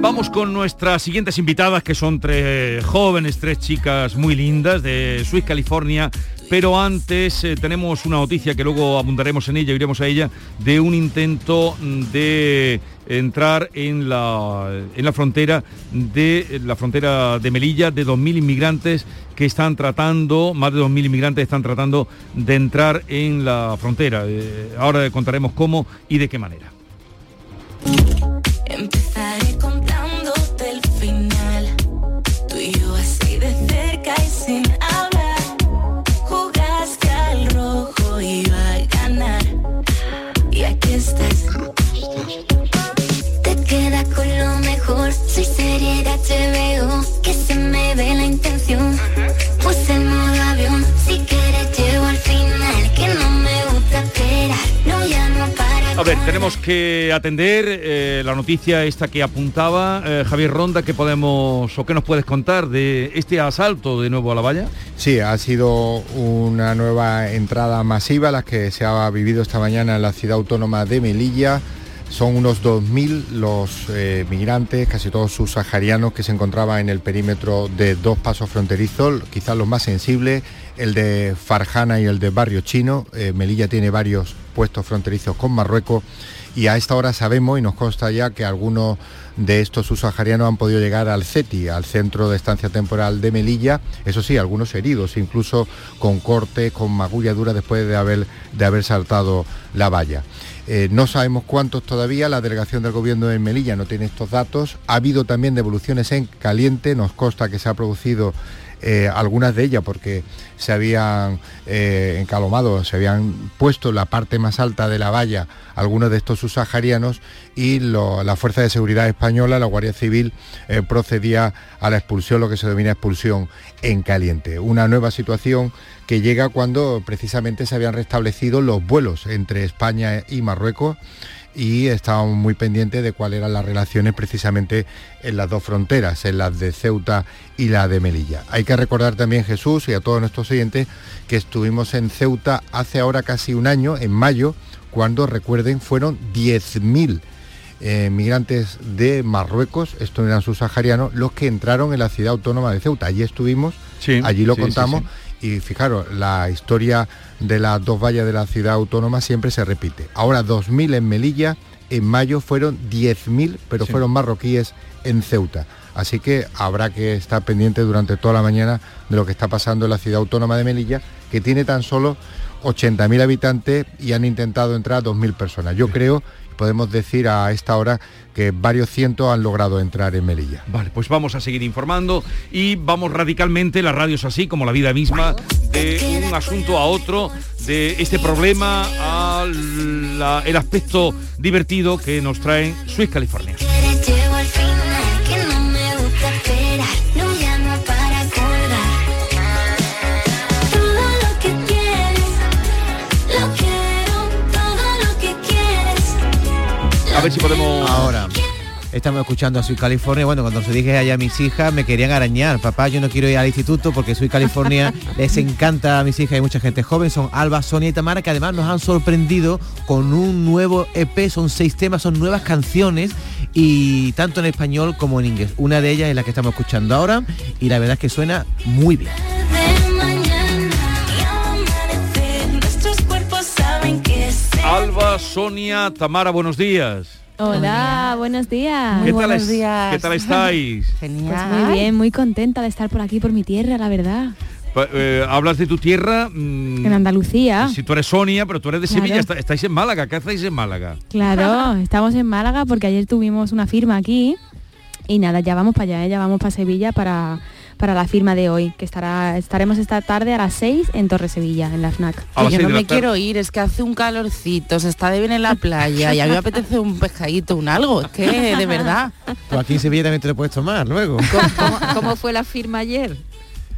Vamos con nuestras siguientes invitadas, que son tres jóvenes, tres chicas muy lindas de Swiss, California. Pero antes eh, tenemos una noticia que luego abundaremos en ella, iremos a ella, de un intento de entrar en la, en la frontera de la frontera de Melilla de 2.000 inmigrantes que están tratando, más de 2.000 inmigrantes están tratando de entrar en la frontera. Eh, ahora contaremos cómo y de qué manera. Y aquí estás. Te quedas con lo mejor. Soy serie de HBO. Que se me ve la intención. Tenemos que atender eh, la noticia esta que apuntaba eh, Javier Ronda, que podemos o qué nos puedes contar de este asalto de nuevo a la valla. Sí, ha sido una nueva entrada masiva la que se ha vivido esta mañana en la ciudad autónoma de Melilla. Son unos 2.000 los eh, migrantes, casi todos subsaharianos, que se encontraban en el perímetro de dos pasos fronterizos, quizás los más sensibles, el de Farjana y el de Barrio Chino. Eh, Melilla tiene varios puestos fronterizos con Marruecos y a esta hora sabemos y nos consta ya que algunos de estos subsaharianos han podido llegar al CETI, al Centro de Estancia Temporal de Melilla, eso sí, algunos heridos, incluso con cortes, con magulladuras después de haber, de haber saltado la valla. Eh, no sabemos cuántos todavía, la delegación del gobierno en Melilla no tiene estos datos. Ha habido también devoluciones en caliente, nos consta que se ha producido eh, algunas de ellas porque se habían eh, encalomado, se habían puesto la parte más alta de la valla algunos de estos subsaharianos y la Fuerza de Seguridad Española, la Guardia Civil, eh, procedía a la expulsión, lo que se denomina expulsión en caliente. Una nueva situación que llega cuando precisamente se habían restablecido los vuelos entre España y Marruecos y estábamos muy pendientes de cuáles eran las relaciones precisamente en las dos fronteras, en las de Ceuta y la de Melilla. Hay que recordar también, Jesús, y a todos nuestros oyentes, que estuvimos en Ceuta hace ahora casi un año, en mayo, cuando, recuerden, fueron 10.000 eh, migrantes de Marruecos, estos eran subsaharianos, los que entraron en la ciudad autónoma de Ceuta. Allí estuvimos, allí lo sí, contamos sí. Y fijaros, la historia de las dos vallas de la ciudad autónoma siempre se repite. Ahora 2.000 en Melilla, en mayo fueron 10.000, pero Sí. fueron marroquíes en Ceuta. Así que habrá que estar pendiente durante toda la mañana de lo que está pasando en la ciudad autónoma de Melilla, que tiene tan solo 80.000 habitantes y han intentado entrar 2.000 personas. Yo creo, podemos decir a esta hora, que varios cientos han logrado entrar en Melilla. Vale, pues vamos a seguir informando y vamos radicalmente, la radio es así, como la vida misma, de un asunto a otro, de este problema al aspecto divertido que nos traen Swiss California. A ver si podemos... Ahora. Estamos escuchando a Soy California. Bueno, cuando se dije allá a mis hijas, me querían arañar. Papá, yo no quiero ir al instituto porque Soy California les encanta a mis hijas y mucha gente joven. Son Alba, Sonia y Tamara, que además nos han sorprendido con un nuevo EP. Son seis temas, son nuevas canciones y tanto en español como en inglés. Una de ellas es la que estamos escuchando ahora y la verdad es que suena muy bien. Alba, Sonia, Tamara, buenos días. Hola, buenos días. ¿Qué tal, es- ¿Qué tal estáis? Pues muy bien, muy contenta de estar por aquí, por mi tierra, la verdad. Pa- eh, hablas de tu tierra. mm, En Andalucía. Si tú eres Sonia, pero tú eres de Claro. Sevilla, está- estáis en Málaga. ¿Qué hacéis en Málaga? Claro, estamos en Málaga porque ayer tuvimos una firma aquí y nada, ya vamos para allá, ¿eh? ya vamos para Sevilla para, para la firma de hoy, que estará estaremos esta tarde a las 6 en Torre Sevilla, en la FNAC. Que yo no me quiero ir, es que hace un calorcito, se está de bien en la playa y a mí me apetece un pescadito, un algo, es que de verdad. Pues aquí en Sevilla también te lo puedes tomar luego. ¿Cómo fue la firma ayer?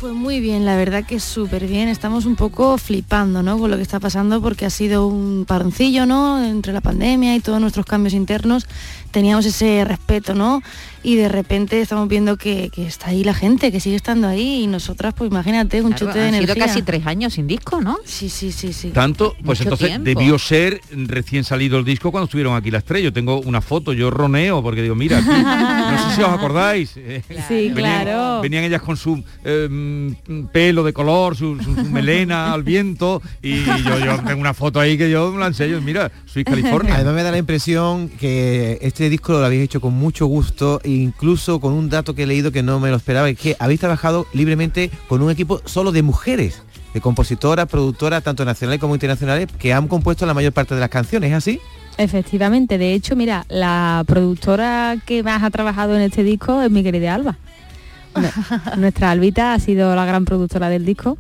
Pues muy bien, la verdad que súper bien. Estamos un poco flipando, ¿no? Con lo que está pasando porque ha sido un paroncillo, ¿no? Entre la pandemia y todos nuestros cambios internos teníamos ese respeto, ¿no? Y de repente estamos viendo que, que está ahí la gente, que sigue estando ahí y nosotras, pues imagínate, un Claro, chute de han sido energía. casi tres años sin disco, ¿no? Sí, sí, sí, sí. Tanto, pues Mucho entonces tiempo. debió ser recién salido el disco cuando estuvieron aquí las tres. Yo tengo una foto, yo roneo, porque digo, mira, aquí, no sé si os acordáis. eh, Sí, venían, claro. Venían ellas con su eh, mm, pelo de color, su, su- su melena al viento, y yo, yo tengo una foto ahí que yo me la enseño, mira, soy California. Además me da la impresión que este disco lo habéis hecho con mucho gusto, e incluso con un dato que he leído que no me lo esperaba, es que habéis trabajado libremente con un equipo solo de mujeres, de compositoras, productoras, tanto nacionales como internacionales, que han compuesto la mayor parte de las canciones, ¿es así? Efectivamente, de hecho, mira, la productora que más ha trabajado en este disco es mi querida Alba. Nue- Nuestra Albita ha sido la gran productora del disco.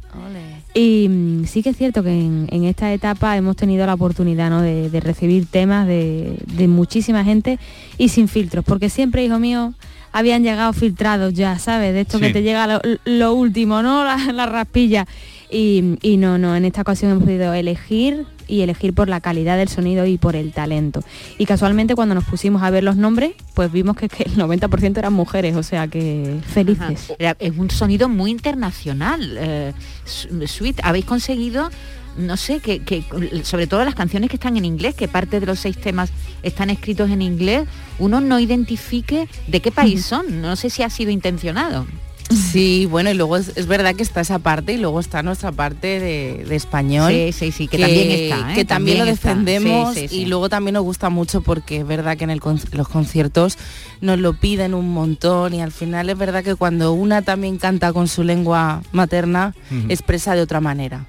Y mm, sí que es cierto que en, en esta etapa hemos tenido la oportunidad ¿no? de, de recibir temas de, de muchísima gente y sin filtros, porque siempre, hijo mío, habían llegado filtrados ya, ¿sabes? De esto Sí. que te llega lo, lo último, ¿no? La, la raspilla. Y, y no, no, en esta ocasión hemos podido elegir y elegir por la calidad del sonido y por el talento. Y casualmente cuando nos pusimos a ver los nombres, pues vimos que, que el 90% eran mujeres, o sea que felices. Ajá. Es un sonido muy internacional. eh, Sweet, habéis conseguido, no sé, que, que sobre todo las canciones que están en inglés, que parte de los seis temas están escritos en inglés, uno no identifique de qué país son. No sé si ha sido intencionado. Sí, bueno, y luego es, es verdad que está esa parte y luego está nuestra parte de, de español. Sí, sí, sí, que también está, ¿eh? Que también, También lo defendemos Sí, sí, y luego también nos gusta mucho porque es verdad que en el con- los conciertos nos lo piden un montón y al final es verdad que cuando una también canta con su lengua materna, expresa de otra manera.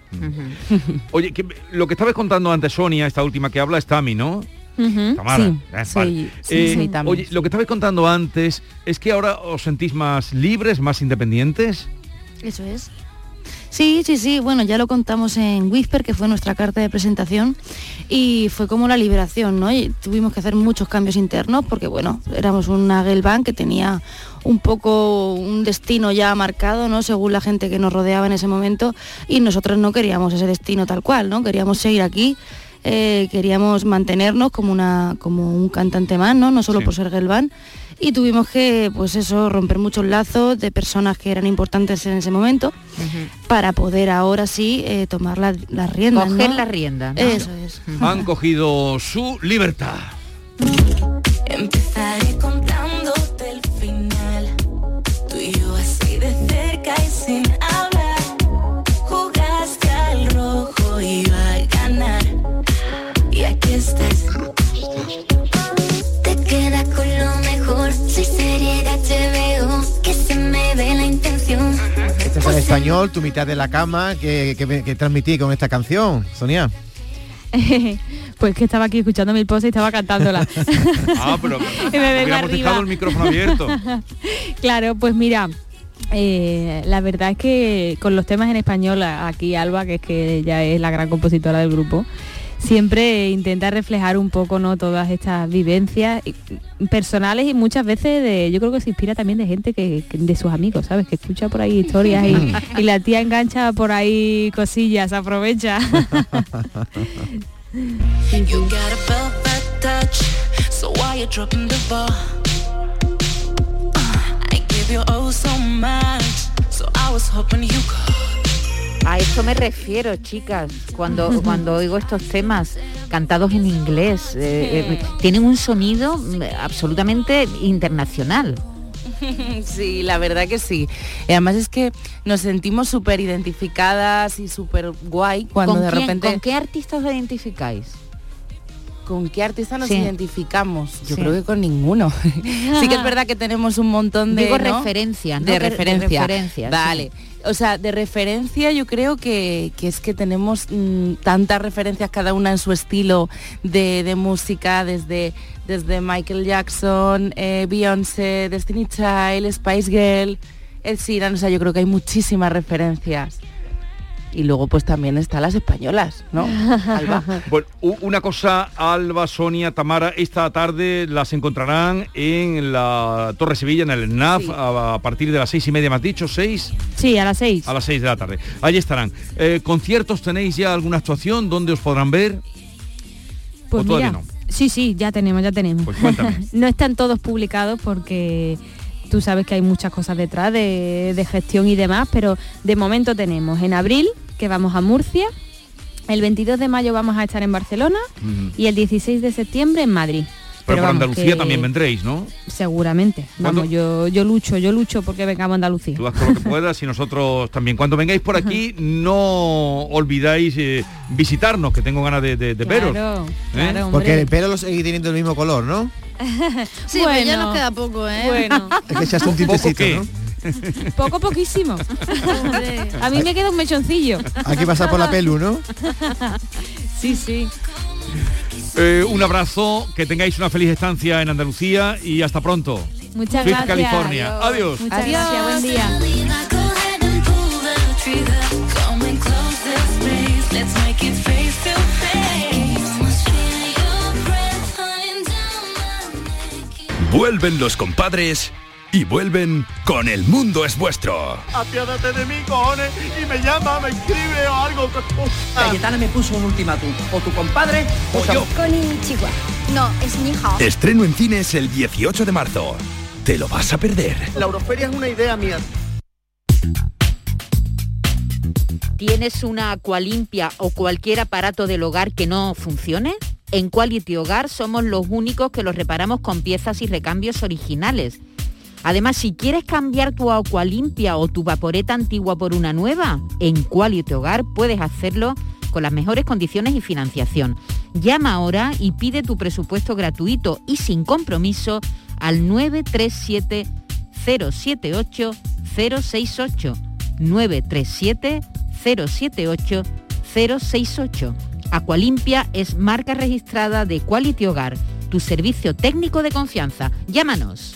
Oye, que, lo que estabais contando antes, Sonia, esta última que habla, es Tami, ¿no? Tamara. Sí, Eh, sí, vale. sí, Eh. Oye, lo que estabais contando antes es que ahora os sentís más libres, más independientes. Eso es. Sí, sí, sí, bueno, ya lo contamos en Whisper, que fue nuestra carta de presentación, y fue como la liberación, ¿no? Y tuvimos que hacer muchos cambios internos porque, bueno, éramos una girl band que tenía un poco un destino ya marcado, ¿no? Según la gente que nos rodeaba en ese momento, y nosotros no queríamos ese destino tal cual, ¿no? Queríamos seguir aquí eh, queríamos mantenernos como, una, como un cantante más, ¿no? No solo por ser Gelban. Y tuvimos que, pues eso, romper muchos lazos de personas que eran importantes en ese momento para poder ahora sí eh, tomar la- las riendas. Coger ¿no? las riendas, ¿no? Eso es. Han cogido su libertad. Empezaré español, tu mitad de la cama, que, que, que transmití con esta canción, Sonia. pues que estaba aquí escuchando mi post y estaba cantándola. Ah, pero Y me vengo hubiéramos arriba. dejado el micrófono abierto. claro, pues mira, eh, la verdad es que con los temas en español, aquí Alba, que es que ya es la gran compositora del grupo, siempre intenta reflejar un poco no todas estas vivencias y- personales y muchas veces de, yo creo que se inspira también de gente que, que- de sus amigos, ¿sabes? Que escucha por ahí historias y, y la tía engancha por ahí cosillas, aprovecha. a eso me refiero, chicas, cuando, cuando oigo estos temas cantados en inglés. eh, eh, tienen un sonido mm, absolutamente internacional. Sí, la verdad que sí. Además es que nos sentimos súper identificadas y súper guay cuando ¿Con de quién- repente... ¿Con qué artistas os identificáis? ¿Con qué artista nos Sí. identificamos? Yo Sí. creo que con ninguno. sí que es verdad que tenemos un montón de... Digo ¿no? referencias, ¿no? De de referencia. referencias, sí. O sea, de referencia yo creo que, que es que tenemos mm, tantas referencias cada una en su estilo de, de música, desde, desde Michael Jackson, eh, Beyoncé, Destiny Child, Spice Girl, El Sheeran, o sea, yo creo que hay muchísimas referencias. Y luego pues también están las españolas, ¿no? Alba. Bueno, una cosa, Alba, Sonia, Tamara, esta tarde las encontrarán en la Torre Sevilla, en el NAF, a, a partir de las seis y media, ¿me has dicho? ¿Seis? Sí, a las seis. A las seis de la tarde. Allí estarán. Eh, ¿Conciertos tenéis ya alguna actuación? ¿Dónde os podrán ver? Pues ¿O todavía mira, no? sí, sí, ya tenemos, ya tenemos. Pues cuéntame. no están todos publicados porque tú sabes que hay muchas cosas detrás de, de gestión y demás, pero de momento tenemos en abril, que vamos a Murcia, el 22 de mayo vamos a estar en Barcelona y el 16 de septiembre en Madrid. Pero, por vamos, Andalucía que también vendréis, ¿no? Seguramente. Vamos, yo, yo lucho, yo lucho porque vengamos a Andalucía. Tú haz todo lo que puedas y nosotros también. Cuando vengáis por aquí, no olvidáis eh, visitarnos, que tengo ganas de, de- de veros. Claro, ¿Eh? claro, Porque el pelo lo sigue teniendo el mismo color, ¿no? Sí, pero ya nos queda poco, ¿eh? Bueno. Es que echaste un ¿Poco tintecito? ¿no? Poco poquísimo. a mí me queda un mechoncillo. Hay que pasar por la pelu, ¿no? sí, sí. Eh, un abrazo, que tengáis una feliz estancia en Andalucía y hasta pronto. Muchas gracias. California. Adiós. Muchas gracias, buen día. Vuelven los compadres y vuelven con El Mundo es Vuestro. Apiádate de mí, cojones, y me llama, me escribe o algo. Cayetana me puso un ultimátum. O tu compadre o yo. Konnichiwa. No, es mi hao. Estreno en cines el 18 de marzo. ¿Te lo vas a perder? La Euroferia es una idea mía. ¿Tienes una acualimpia o cualquier aparato del hogar que no funcione? En Quality Hogar somos los únicos que los reparamos con piezas y recambios originales. Además, si quieres cambiar tu acualimpia o tu vaporeta antigua por una nueva, en Quality Hogar puedes hacerlo con las mejores condiciones y financiación. Llama ahora y pide tu presupuesto gratuito y sin compromiso al 937 078 068 937 078 068. Aqualimpia es marca registrada de Quality Hogar, tu servicio técnico de confianza. Llámanos.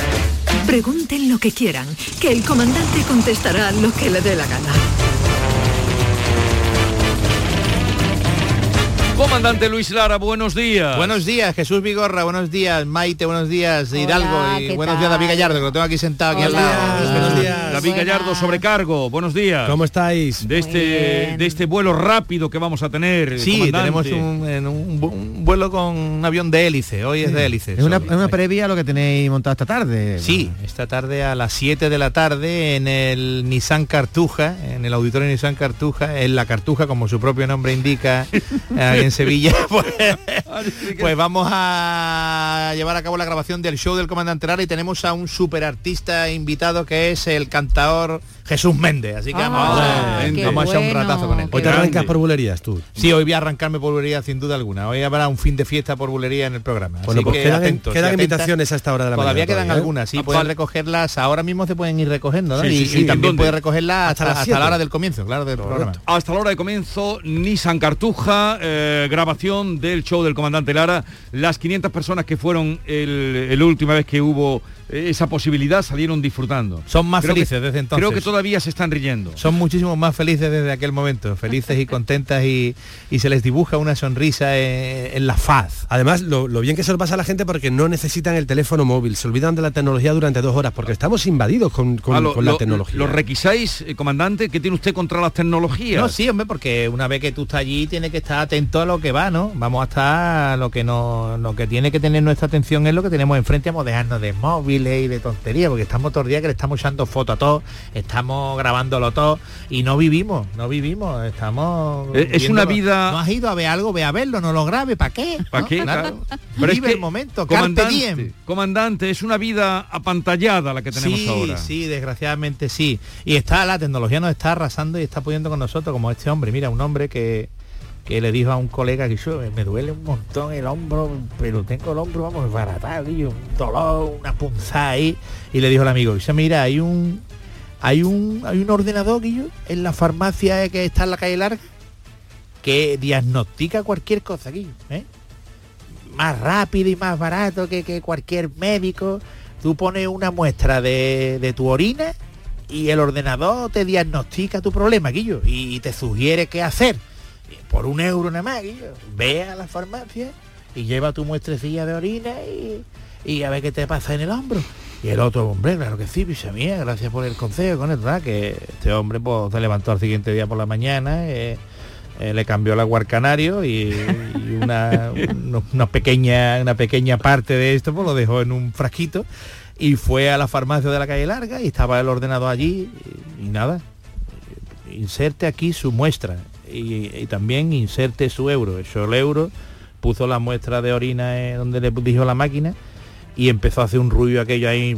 Pregunten lo que quieran, que el comandante contestará lo que le dé la gana. Comandante Luis Lara, buenos días. Buenos días, Jesús Vigorra, buenos días, Maite, buenos días, Hidalgo y ¿qué buenos días David tal? Gallardo, que lo tengo aquí sentado aquí al Hola. lado. Buenos días. David Gallardo, sobrecargo, buenos días. ¿Cómo estáis? De este, de este vuelo rápido que vamos a tener. Sí, comandante. tenemos un, en un, bu- un vuelo con un avión de hélice, hoy es de hélice. Es una, Hoy. es una previa a lo que tenéis montado esta tarde. Sí, esta tarde a las 7 de la tarde en el Nissan Cartuja, en el auditorio Nissan Cartuja, en la Cartuja, como su propio nombre indica, en Sevilla, pues, pues vamos a llevar a cabo la grabación del show del Comandante Lara y tenemos a un super artista invitado que es el cantador Jesús Méndez. Así que vamos, Ah, a, vamos a echar un ratazo con él. Hoy te arrancas por bulerías tú. Sí, hoy voy a arrancarme por bulería sin duda alguna. Hoy habrá un fin de fiesta por bulería en el programa. Bueno, Así pues que quedan, atentos quedan atentas. invitaciones a esta hora de la Todavía mañana. quedan todavía, ¿eh? algunas, sí, Ah, pueden recogerlas, ahora mismo se pueden ir recogiendo, ¿no? Sí, y, sí, sí. y ¿En también pueden recogerlas Hasta hasta, las hasta la hora del comienzo, claro, del programa. Hasta la hora de comienzo, Nissan Cartuja, eh, grabación del show del comandante Lara. Las 500 personas que fueron el última vez que hubo eh, esa posibilidad salieron disfrutando. Son más Creo que- felices desde entonces. Creo que todavía se están riendo. Son muchísimo más felices desde aquel momento, felices y contentas y, y se les dibuja una sonrisa en, en la faz. Además, lo, lo bien que se lo pasa a la gente porque no necesitan el teléfono móvil, se olvidan de la tecnología durante dos horas, porque estamos invadidos con, con- Ah, lo, con la lo- tecnología. ¿Lo requisáis, eh, comandante? ¿Qué tiene usted contra las tecnologías? No, sí, hombre, porque una vez que tú estás allí tienes que estar atento a lo que va, ¿no? Vamos a estar lo que no, lo que tiene que tener nuestra atención es lo que tenemos enfrente, vamos a dejarnos de móviles y de tonterías, porque estamos todos los días que le estamos echando fotos a todos, estamos grabándolo todo y no vivimos, no vivimos, estamos. Es una vida- No has ido a ver algo, ve a verlo, no lo grabe, ¿para qué? ¿Para ¿No? qué? Claro. Pero es Vive que, el momento, carpe diem. comandante, comandante, es una vida apantallada la que tenemos sí, ahora. Sí, desgraciadamente sí. Y está la tecnología nos está arrasando y está pudiendo con nosotros, como este hombre. Mira, un hombre que, que le dijo a un colega que yo me duele un montón el hombro, pero tengo el hombro, vamos, baratado, y un dolor, una punzada ahí. Y le dijo al amigo, dice, mira, hay un hay un hay un ordenador Guillo, en la farmacia que está en la calle larga que diagnostica cualquier cosa Guillo, ¿eh? más rápido y más barato que, que cualquier médico. Tú pones una muestra de, de tu orina y el ordenador te diagnostica tu problema, Guillo, y te sugiere qué hacer. Por un euro nada más. Ve a la farmacia y lleva tu muestrecilla de orina y, y a ver qué te pasa en el hombro. Y el otro, hombre, claro que sí, picha mía, gracias por el consejo, con ¿verdad? Que este hombre pues, se levantó al siguiente día por la mañana, eh, eh, le cambió el agua canario y, una, una pequeña una pequeña parte de esto pues lo dejó en un frasquito y fue a la farmacia de la calle larga y estaba el ordenador allí y nada inserte aquí su muestra y, también inserte su euro. Echó el euro puso la muestra de orina eh, donde le dijo la máquina y empezó a hacer un ruido aquello ahí.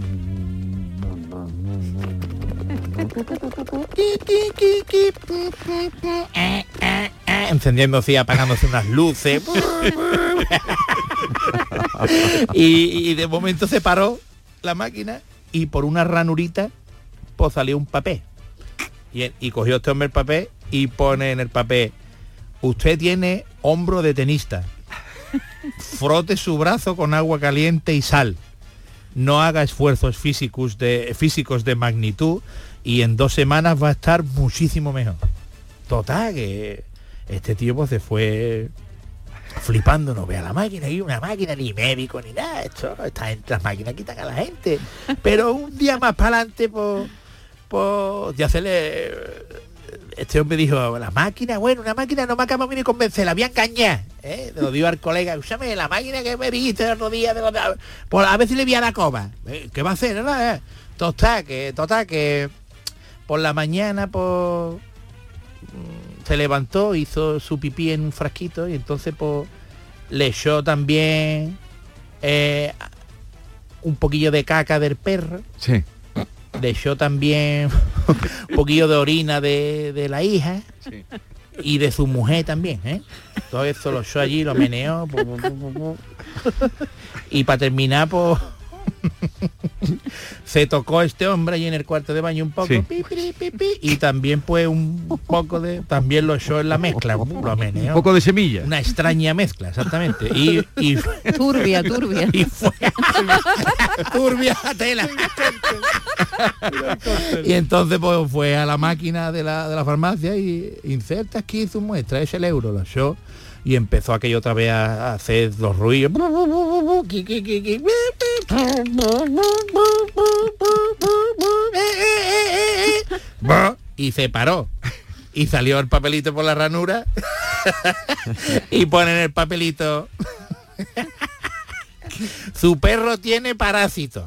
Encendiéndose y apagándose unas luces. Y, y de momento se paró la máquina y por una ranurita pues salió un papel. Y, y cogió este hombre el papel y pone en el papel usted tiene hombro de tenista. Frote su brazo con agua caliente y sal. No haga esfuerzos físicos de físicos de magnitud y en dos semanas va a estar muchísimo mejor total que este tío pues se fue flipando, no vea la máquina, y una máquina ni médico ni nada, esto, esta gente, las máquinas quitan a la gente. Pero un día más para adelante, pues, pues ya este hombre dijo, la máquina, bueno, una máquina no me acaba de convencer, la voy a engañar. ¿eh? Lo dio al colega, escúchame, la máquina que me dijiste el otro día, de los pues a ver si le voy a dar coba. Eh, ¿Qué va a hacer? no? Eh, Total, que, total, que por la mañana, pues mm, se levantó, hizo su pipí en un frasquito y entonces pues le echó también eh, un poquillo de caca del perro Sí. Le echó también un poquillo de orina de, de la hija y de su mujer también, ¿eh? Todo eso lo echó allí, lo meneó. Y para terminar, pues se tocó este hombre allí en el cuarto de baño un poco Sí. pi, pi, pi, pi, y también pues un poco de también lo echó en la mezcla lo meneó. Un poco de semilla. una extraña mezcla exactamente y, y Turbia, turbia. y fue turbia tela y entonces pues fue a la máquina de la, de la farmacia y inserta aquí su muestra es el euro lo echó y empezó aquello otra vez a, hacer los ruidos. Y se paró. Y salió el papelito por la ranura y ponen el papelito. Su perro tiene parásitos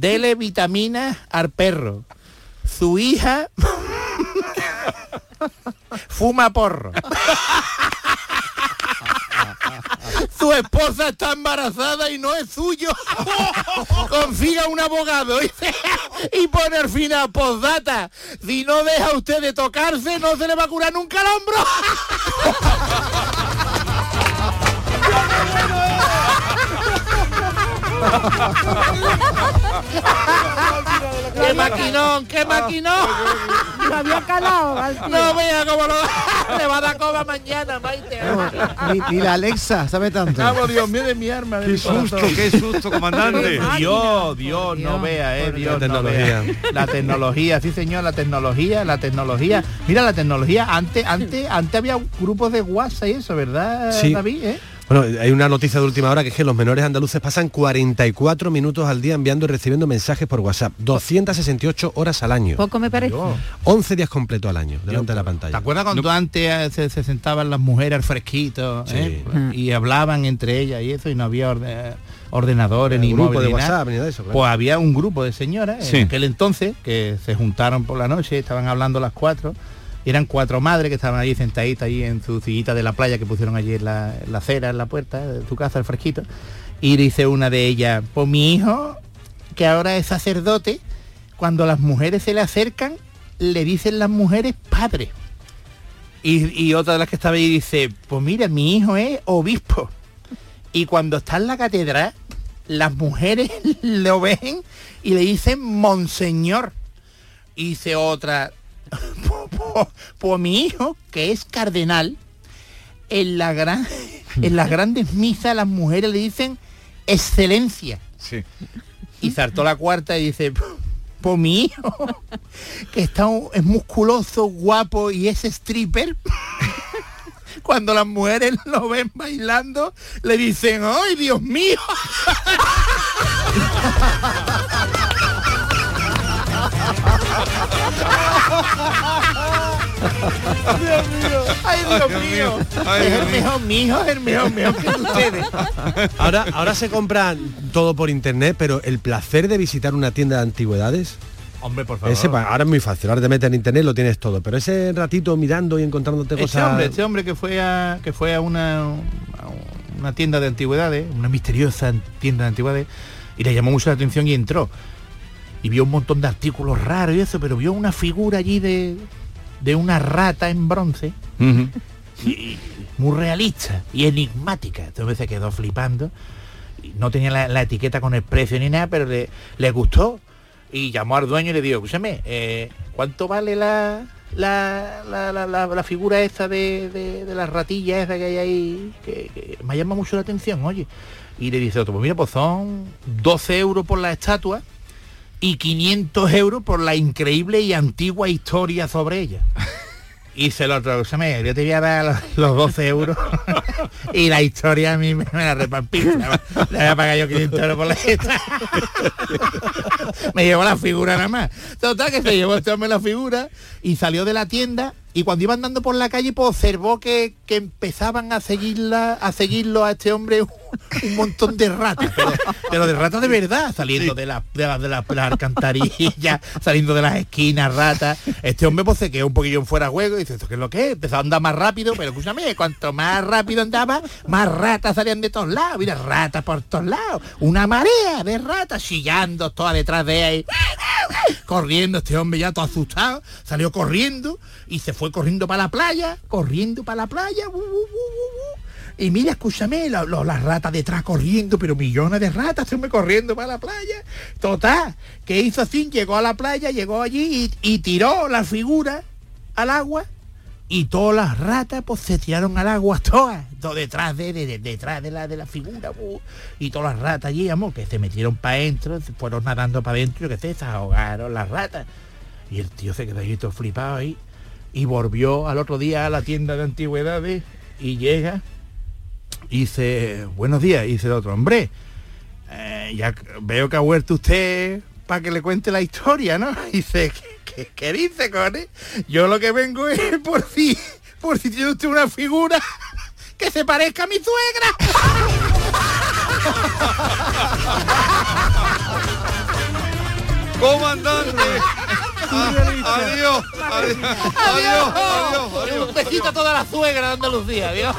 dele vitaminas al perro. Su hija fuma porro su esposa está embarazada y no es suyo. Consiga un abogado y, y pone al final postdata. Si no deja usted de tocarse, no se le va a curar nunca el hombro. ¡Qué maquinón! ¡Qué maquinón! Lo había calado. No vea cómo lo le va a dar coba mañana, Maite. Ni, ni la Alexa sabe tanto. Vamos, Dios mío de mi arma. de Qué mi susto, corazón. qué susto, comandante. Dios, Dios, no vea, eh, Dios, La no vea. tecnología. La tecnología, sí señor, la tecnología, la tecnología. Mira, la tecnología, antes, antes, antes había grupos de WhatsApp y eso, ¿verdad, Sí. David? eh? Bueno, hay una noticia de última hora que es que los menores andaluces pasan 44 minutos al día enviando y recibiendo mensajes por WhatsApp. 268 horas al año. Poco me parece. 11 días completos al año, delante de la ¿Te pantalla. acuerdas cuando antes eh, se, se sentaban las mujeres al fresquito eh? y hablaban entre ellas y eso y no había orde- ordenadores ni grupo de? WhatsApp ni de eso, claro. Pues había un grupo de señoras Sí. en aquel entonces que se juntaron por la noche, estaban hablando las cuatro. Eran cuatro madres que estaban allí sentaditas allí en su sillita de la playa que pusieron allí en la, en la acera, en la puerta de su casa, el fresquito. Y dice una de ellas, pues mi hijo, que ahora es sacerdote, cuando las mujeres se le acercan, le dicen las mujeres padre. Y, y otra de las que estaba ahí dice, pues mira, mi hijo es obispo. Y cuando está en la catedral, las mujeres lo ven y le dicen monseñor. Y dice otra, pues, mi hijo, que es cardenal, en, la gran, en las grandes misas las mujeres le dicen excelencia. Sí. Y saltó la cuarta y dice, pues mi hijo, que está, un- es musculoso, guapo y es stripper, cuando las mujeres lo ven bailando, le dicen, ¡ay, Dios mío! Dios mío, ay Dios mío, Ay, es Dios el mío. mejor, mi hijo es el mejor, mejor que ustedes. Ahora, ahora se compra todo por internet, pero el placer de visitar una tienda de antigüedades, Hombre, por favor. ese, ahora es muy fácil, ahora te metes en internet lo tienes todo, pero ese ratito mirando y encontrándote Este cosas... hombre, este hombre que fue a que fue a una, a una tienda de antigüedades, una misteriosa tienda de antigüedades, y le llamó mucho la atención y entró. Y vio un montón de artículos raros y eso, pero vio una figura allí de, de una rata en bronce, y- y muy realista y enigmática. Entonces se quedó flipando. Y no tenía la, la etiqueta con el precio ni nada, pero le, le gustó. Y llamó al dueño y le dijo, escúchame, eh, ¿cuánto vale la, la, la, la- la- la figura esta de, de, de la ratilla esa que hay ahí? Que, que me llama mucho la atención, oye. Y le dice otro, pues mira, pues son 12 euros por la estatua y 500 euros por la increíble y antigua historia sobre ella. Y se lo escúchame, yo te voy a dar los, los 12 euros y la historia a mí me, la repampí. Le voy a pagar yo 500 euros por la esta. me llevó la figura nada más. Total que se llevó este hombre la figura y salió de la tienda y cuando iba andando por la calle pues observó que, que empezaban a seguirla, a seguirlo a este hombre un montón de ratas, pero, pero de ratas de verdad, saliendo de la de la, de la, de la alcantarilla, saliendo de las esquinas, ratas. Este hombre pues se quedó un poquillo en fuera de juego y dice, ¿esto qué es lo que es? Empezó a andar más rápido, pero escúchame, cuanto más rápido andaba, más ratas salían de todos lados, mira, ratas por todos lados, una marea de ratas chillando todas detrás de él, corriendo, este hombre ya todo asustado, salió corriendo y se fue corriendo para la playa, corriendo para la playa, uh, uh, uh, uh, uh. Y mira, escúchame, la- las ratas detrás corriendo, pero millones de ratas se me corriendo para la playa. Total, que hizo así, llegó a la playa, llegó allí y, tiró la figura al agua y todas las ratas pues se tiraron al agua todas, detrás de, de- de- detrás de la de la figura, y todas las ratas allí, amor, que se metieron para adentro, fueron nadando para adentro, sé, se ahogaron las ratas. Y el tío se quedó ahí todo flipado ahí y volvió al otro día a la tienda de antigüedades y llega y dice, buenos días, y dice el otro, hombre, eh, ya veo que ha vuelto usted para que le cuente la historia, ¿no? Y dice, ¿qué, qué, qué dice, Cone? Yo lo que vengo es por si, por si tiene usted una figura que se parezca a mi suegra. Comandante. adiós, adiós, adiós, adiós, adiós. Un besito a toda la suegra de Andalucía, adiós.